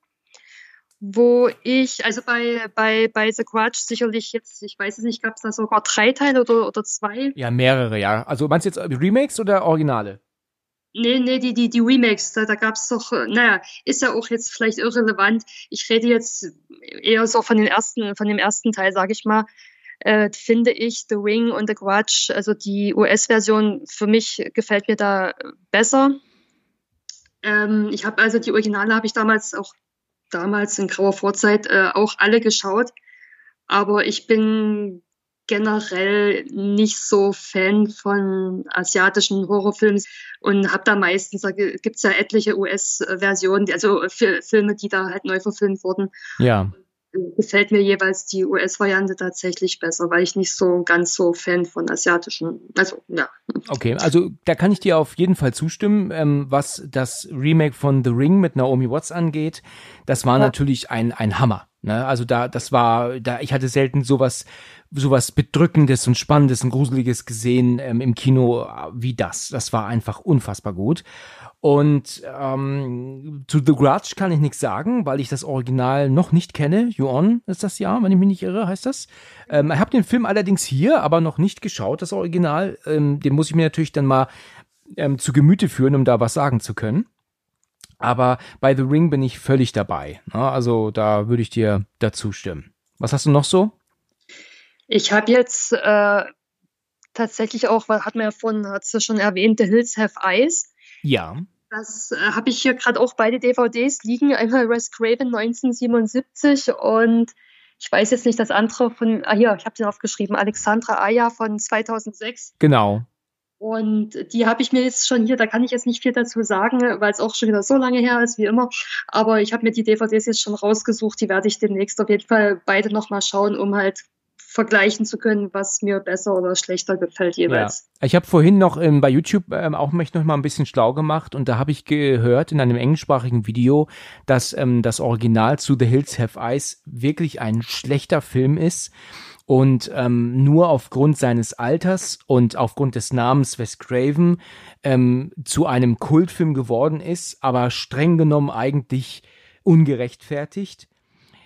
wo ich, also bei, bei, bei The Grudge sicherlich jetzt, ich weiß es nicht, gab es da sogar drei Teile oder, oder zwei? Ja, mehrere, ja. Also meinst du jetzt Remakes oder Originale? Nee, nee, die, die, die Remakes, da, da gab es doch, äh, naja, ist ja auch jetzt vielleicht irrelevant. Ich rede jetzt eher so von den ersten, von dem ersten Teil, sage ich mal. Äh, finde ich The Ring und The Grudge, also die US-Version für mich gefällt mir da besser. Ähm, ich habe also die Originale habe ich damals auch damals in grauer Vorzeit äh, auch alle geschaut, aber ich bin generell nicht so Fan von asiatischen Horrorfilmen und habe da meistens, da gibt es ja etliche US-Versionen, also Filme, die da halt neu verfilmt wurden. Ja. Gefällt mir jeweils die US-Variante tatsächlich besser, weil ich nicht so ganz so Fan von asiatischen, also ja. Okay, also da kann ich dir auf jeden Fall zustimmen, ähm, was das Remake von The Ring mit Naomi Watts angeht. Das war ja. natürlich ein, ein Hammer. Ne? Also da, das war, da, ich hatte selten sowas sowas Bedrückendes und Spannendes und Gruseliges gesehen ähm, im Kino wie das. Das war einfach unfassbar gut. Und ähm, zu The Grudge kann ich nichts sagen, weil ich das Original noch nicht kenne. You On ist das ja, wenn ich mich nicht irre, heißt das. Ähm, ich habe den Film allerdings hier, aber noch nicht geschaut, das Original. Ähm, den muss ich mir natürlich dann mal ähm, zu Gemüte führen, um da was sagen zu können. Aber bei The Ring bin ich völlig dabei. Ne? Also da würde ich dir dazu stimmen. Was hast du noch so? Ich habe jetzt äh, tatsächlich auch, hat man ja vorhin, hat es schon erwähnt, The Hills Have Eyes. Ja. Das äh, habe ich hier gerade auch beide DVDs liegen. Einmal Wes Craven 1977 und ich weiß jetzt nicht das andere von, ah hier, ich habe sie aufgeschrieben, Alexandra Aya von 2006. Genau. Und die habe ich mir jetzt schon hier, da kann ich jetzt nicht viel dazu sagen, weil es auch schon wieder so lange her ist wie immer. Aber ich habe mir die DVDs jetzt schon rausgesucht, die werde ich demnächst auf jeden Fall beide nochmal schauen, um halt vergleichen zu können, was mir besser oder schlechter gefällt jeweils. Ja. Ich habe vorhin noch ähm, bei YouTube ähm, auch mich noch mal ein bisschen schlau gemacht und da habe ich gehört in einem englischsprachigen Video, dass ähm, das Original zu The Hills Have Eyes wirklich ein schlechter Film ist und ähm, nur aufgrund seines Alters und aufgrund des Namens Wes Craven ähm, zu einem Kultfilm geworden ist, aber streng genommen eigentlich ungerechtfertigt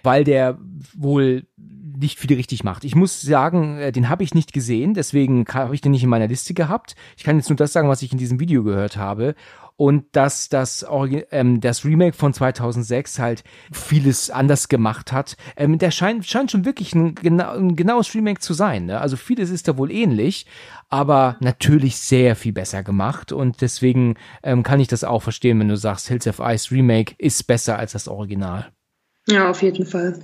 weil der wohl nicht viel richtig macht. Ich muss sagen, äh, den habe ich nicht gesehen, deswegen habe ich den nicht in meiner Liste gehabt. Ich kann jetzt nur das sagen, was ich in diesem Video gehört habe und dass das, ähm, das Remake von 2006 halt vieles anders gemacht hat. Ähm, der scheint, scheint schon wirklich ein, genau, ein genaues Remake zu sein. Ne? Also vieles ist da wohl ähnlich, aber natürlich sehr viel besser gemacht und deswegen ähm, kann ich das auch verstehen, wenn du sagst, Hills of Ice Remake ist besser als das Original. Ja, auf jeden Fall.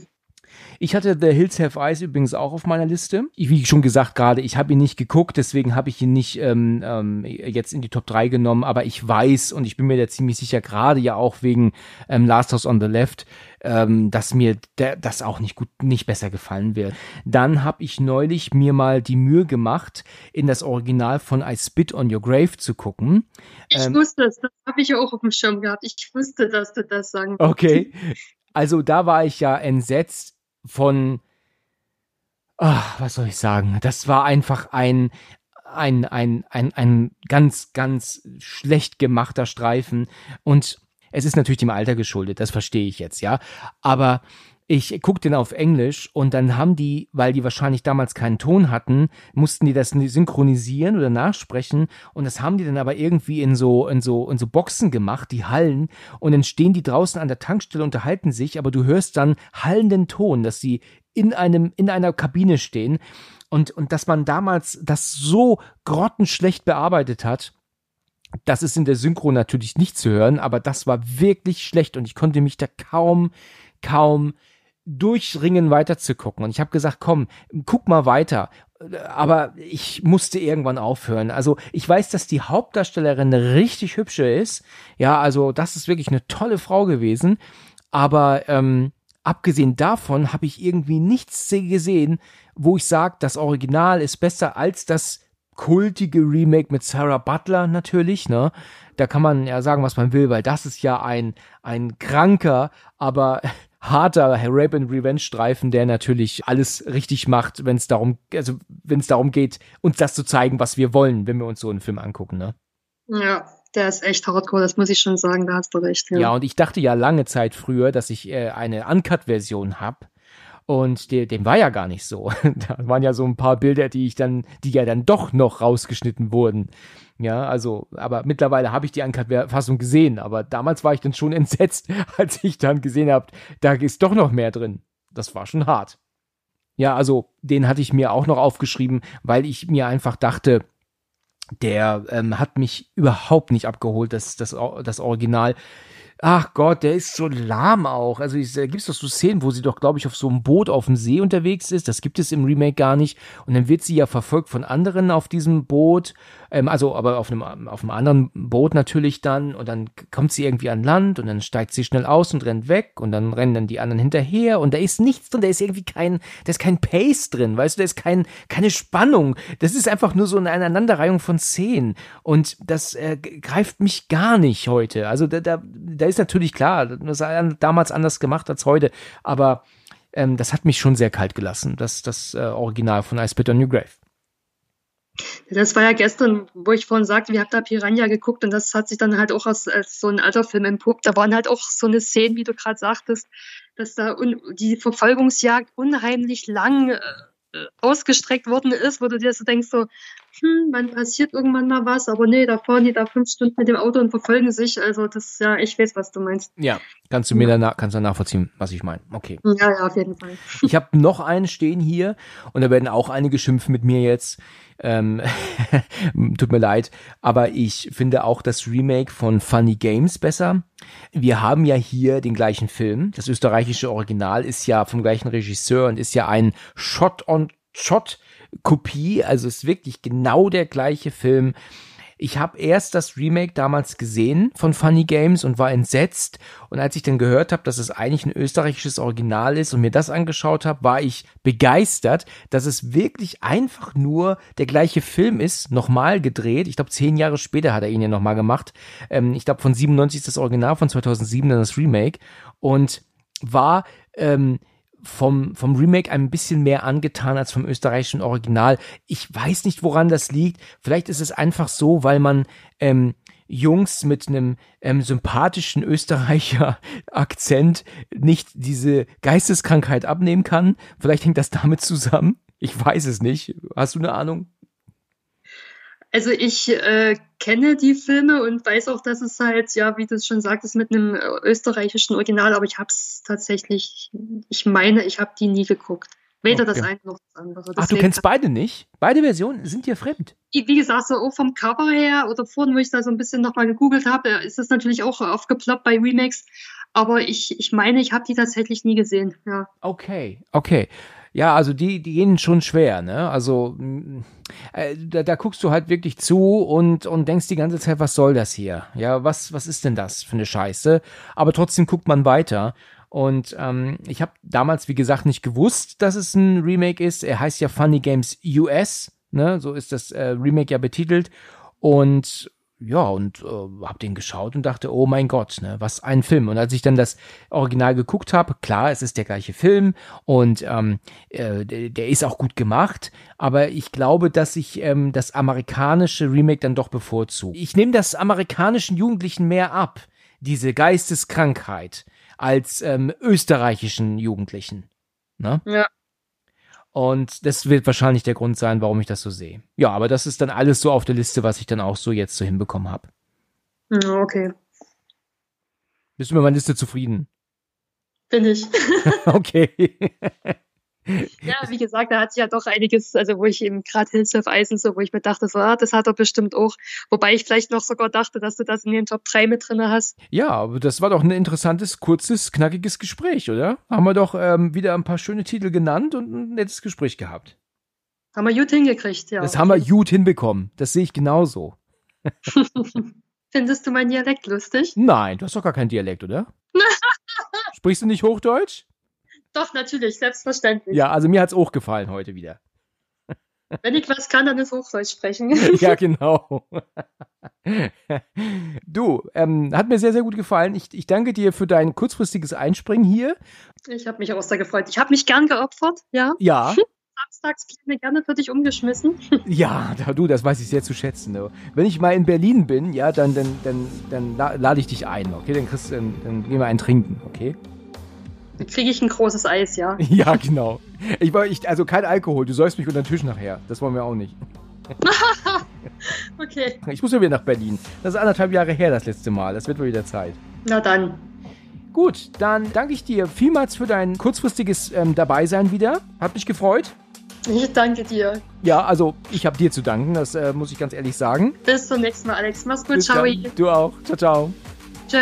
Ich hatte The Hills Have Eyes übrigens auch auf meiner Liste. Wie schon gesagt gerade, ich habe ihn nicht geguckt, deswegen habe ich ihn nicht ähm, ähm, jetzt in die Top 3 genommen, aber ich weiß und ich bin mir da ziemlich sicher, gerade ja auch wegen ähm, Last House on the Left, ähm, dass mir der, das auch nicht gut, nicht besser gefallen wird. Dann habe ich neulich mir mal die Mühe gemacht, in das Original von I Spit on Your Grave zu gucken. Ich ähm, wusste es, das habe ich auch auf dem Schirm gehabt. Ich wusste, dass du das sagen. Okay. Also da war ich ja entsetzt von, ach, was soll ich sagen? Das war einfach ein, ein, ein, ein, ein ganz, ganz schlecht gemachter Streifen. Und es ist natürlich dem Alter geschuldet, das verstehe ich jetzt, ja. Aber ich guck den auf Englisch und dann haben die, weil die wahrscheinlich damals keinen Ton hatten, mussten die das synchronisieren oder nachsprechen und das haben die dann aber irgendwie in so in so in so Boxen gemacht, die hallen und dann stehen die draußen an der Tankstelle unterhalten sich, aber du hörst dann hallenden Ton, dass sie in einem in einer Kabine stehen und und dass man damals das so grottenschlecht bearbeitet hat. Das ist in der Synchro natürlich nicht zu hören, aber das war wirklich schlecht und ich konnte mich da kaum kaum durchringen, weiterzugucken. Und ich habe gesagt, komm, guck mal weiter. Aber ich musste irgendwann aufhören. Also ich weiß, dass die Hauptdarstellerin richtig hübsche ist. Ja, also das ist wirklich eine tolle Frau gewesen. Aber ähm, abgesehen davon habe ich irgendwie nichts gesehen, wo ich sage, das Original ist besser als das kultige Remake mit Sarah Butler natürlich, ne? Da kann man ja sagen, was man will, weil das ist ja ein, ein kranker, aber harter Rape and Revenge Streifen, der natürlich alles richtig macht, wenn es darum, also wenn es darum geht, uns das zu zeigen, was wir wollen, wenn wir uns so einen Film angucken, ne? Ja, der ist echt hardcore, das muss ich schon sagen, da hast du recht. Ja, ja und ich dachte ja lange Zeit früher, dass ich äh, eine Uncut-Version hab und der, dem war ja gar nicht so. da waren ja so ein paar Bilder, die ich dann, die ja dann doch noch rausgeschnitten wurden. Ja, also, aber mittlerweile habe ich die Uncut-Fassung gesehen, aber damals war ich dann schon entsetzt, als ich dann gesehen habe, da ist doch noch mehr drin. Das war schon hart. Ja, also den hatte ich mir auch noch aufgeschrieben, weil ich mir einfach dachte, der ähm, hat mich überhaupt nicht abgeholt, das, das, das Original ach Gott, der ist so lahm auch. Also gibt es doch so Szenen, wo sie doch, glaube ich, auf so einem Boot auf dem See unterwegs ist. Das gibt es im Remake gar nicht. Und dann wird sie ja verfolgt von anderen auf diesem Boot. Ähm, also aber auf einem, auf einem anderen Boot natürlich dann. Und dann kommt sie irgendwie an Land und dann steigt sie schnell aus und rennt weg. Und dann rennen dann die anderen hinterher. Und da ist nichts drin. Da ist irgendwie kein, da ist kein Pace drin. Weißt du, da ist kein, keine Spannung. Das ist einfach nur so eine Aneinanderreihung von Szenen. Und das äh, greift mich gar nicht heute. Also da, da, da ist natürlich klar, das war damals anders gemacht als heute, aber ähm, das hat mich schon sehr kalt gelassen, das, das äh, Original von I Spit on New Grave. Das war ja gestern, wo ich vorhin sagte, wir haben da Piranha geguckt und das hat sich dann halt auch als, als so ein alter Film entpuppt. Da waren halt auch so eine Szene, wie du gerade sagtest, dass da die Verfolgungsjagd unheimlich lang äh, ausgestreckt worden ist, wo du dir so denkst, so, hm, wann passiert irgendwann mal was, aber nee, da fahren die da fünf Stunden mit dem Auto und verfolgen sich. Also das ist ja, ich weiß, was du meinst. Ja, kannst du mir danach, kannst du nachvollziehen, was ich meine. Okay. Ja, ja, auf jeden Fall. Ich habe noch einen stehen hier und da werden auch einige schimpfen mit mir jetzt. Ähm, tut mir leid, aber ich finde auch das Remake von Funny Games besser. Wir haben ja hier den gleichen Film. Das österreichische Original ist ja vom gleichen Regisseur und ist ja ein Shot-on-Shot Kopie, also ist wirklich genau der gleiche Film. Ich habe erst das Remake damals gesehen von Funny Games und war entsetzt. Und als ich dann gehört habe, dass es eigentlich ein österreichisches Original ist und mir das angeschaut habe, war ich begeistert, dass es wirklich einfach nur der gleiche Film ist, nochmal gedreht. Ich glaube, zehn Jahre später hat er ihn ja nochmal gemacht. Ähm, ich glaube, von 97 ist das Original, von 2007 dann das Remake. Und war ähm, vom, vom Remake ein bisschen mehr angetan als vom österreichischen Original. Ich weiß nicht, woran das liegt. Vielleicht ist es einfach so, weil man ähm, Jungs mit einem ähm, sympathischen Österreicher Akzent nicht diese Geisteskrankheit abnehmen kann. Vielleicht hängt das damit zusammen. Ich weiß es nicht. Hast du eine Ahnung? Also ich äh, kenne die Filme und weiß auch, dass es halt, ja, wie du es schon sagtest, mit einem äh, österreichischen Original, aber ich habe es tatsächlich, ich meine, ich habe die nie geguckt. Weder okay. das eine noch das andere. Deswegen Ach, du kennst beide nicht? Beide Versionen sind dir fremd? Wie gesagt, so auch vom Cover her oder vorhin, wo ich da so ein bisschen nochmal gegoogelt habe, ist das natürlich auch aufgeploppt bei Remakes. Aber ich, ich meine, ich habe die tatsächlich nie gesehen. Ja. Okay, okay. Ja, also die, die gehen schon schwer, ne? Also äh, da, da guckst du halt wirklich zu und, und denkst die ganze Zeit, was soll das hier? Ja, was, was ist denn das für eine Scheiße? Aber trotzdem guckt man weiter. Und ähm, ich habe damals, wie gesagt, nicht gewusst, dass es ein Remake ist. Er heißt ja Funny Games US, ne? So ist das äh, Remake ja betitelt. Und ja, und äh, hab den geschaut und dachte, oh mein Gott, ne, was ein Film. Und als ich dann das Original geguckt habe, klar, es ist der gleiche Film und ähm, äh, der, ist auch gut gemacht, aber ich glaube, dass ich ähm, das amerikanische Remake dann doch bevorzuge. Ich nehme das amerikanischen Jugendlichen mehr ab, diese Geisteskrankheit, als ähm, österreichischen Jugendlichen. Ne? Ja. Und das wird wahrscheinlich der Grund sein, warum ich das so sehe. Ja, aber das ist dann alles so auf der Liste, was ich dann auch so jetzt so hinbekommen habe. Okay. Bist du mit meiner Liste zufrieden? Bin ich. okay. Ja, wie gesagt, da hat sich ja doch einiges, also wo ich eben gerade Hills of Eisen, so, wo ich mir dachte, so, ah, das hat er bestimmt auch. Wobei ich vielleicht noch sogar dachte, dass du das in den Top 3 mit drin hast. Ja, aber das war doch ein interessantes, kurzes, knackiges Gespräch, oder? Haben wir doch ähm, wieder ein paar schöne Titel genannt und ein nettes Gespräch gehabt. Haben wir gut hingekriegt, ja. Das haben wir gut hinbekommen. Das sehe ich genauso. Findest du meinen Dialekt lustig? Nein, du hast doch gar keinen Dialekt, oder? Sprichst du nicht Hochdeutsch? Doch, natürlich, selbstverständlich. Ja, also mir hat es auch gefallen heute wieder. Wenn ich was kann, dann ist Hochdeutsch sprechen. ja, genau. Du, ähm, hat mir sehr, sehr gut gefallen. Ich, ich danke dir für dein kurzfristiges Einspringen hier. Ich habe mich auch sehr gefreut. Ich habe mich gern geopfert, ja. Ja. Samstags mir gerne für dich umgeschmissen. Ja, du, das weiß ich sehr zu schätzen. Du. Wenn ich mal in Berlin bin, ja, dann, dann, dann, dann lade ich dich ein, okay? Dann, kriegst, dann, dann gehen wir einen trinken, okay? Kriege ich ein großes Eis, ja. Ja, genau. Ich ich, also kein Alkohol, du säufst mich unter den Tisch nachher. Das wollen wir auch nicht. okay. Ich muss ja wieder nach Berlin. Das ist anderthalb Jahre her, das letzte Mal. Das wird wohl wieder Zeit. Na dann. Gut, dann danke ich dir vielmals für dein kurzfristiges ähm, Dabeisein wieder. Hat mich gefreut. Ich danke dir. Ja, also ich habe dir zu danken, das äh, muss ich ganz ehrlich sagen. Bis zum nächsten Mal, Alex. Mach's gut, ciao. Du auch. Ciao, ciao. Ciao.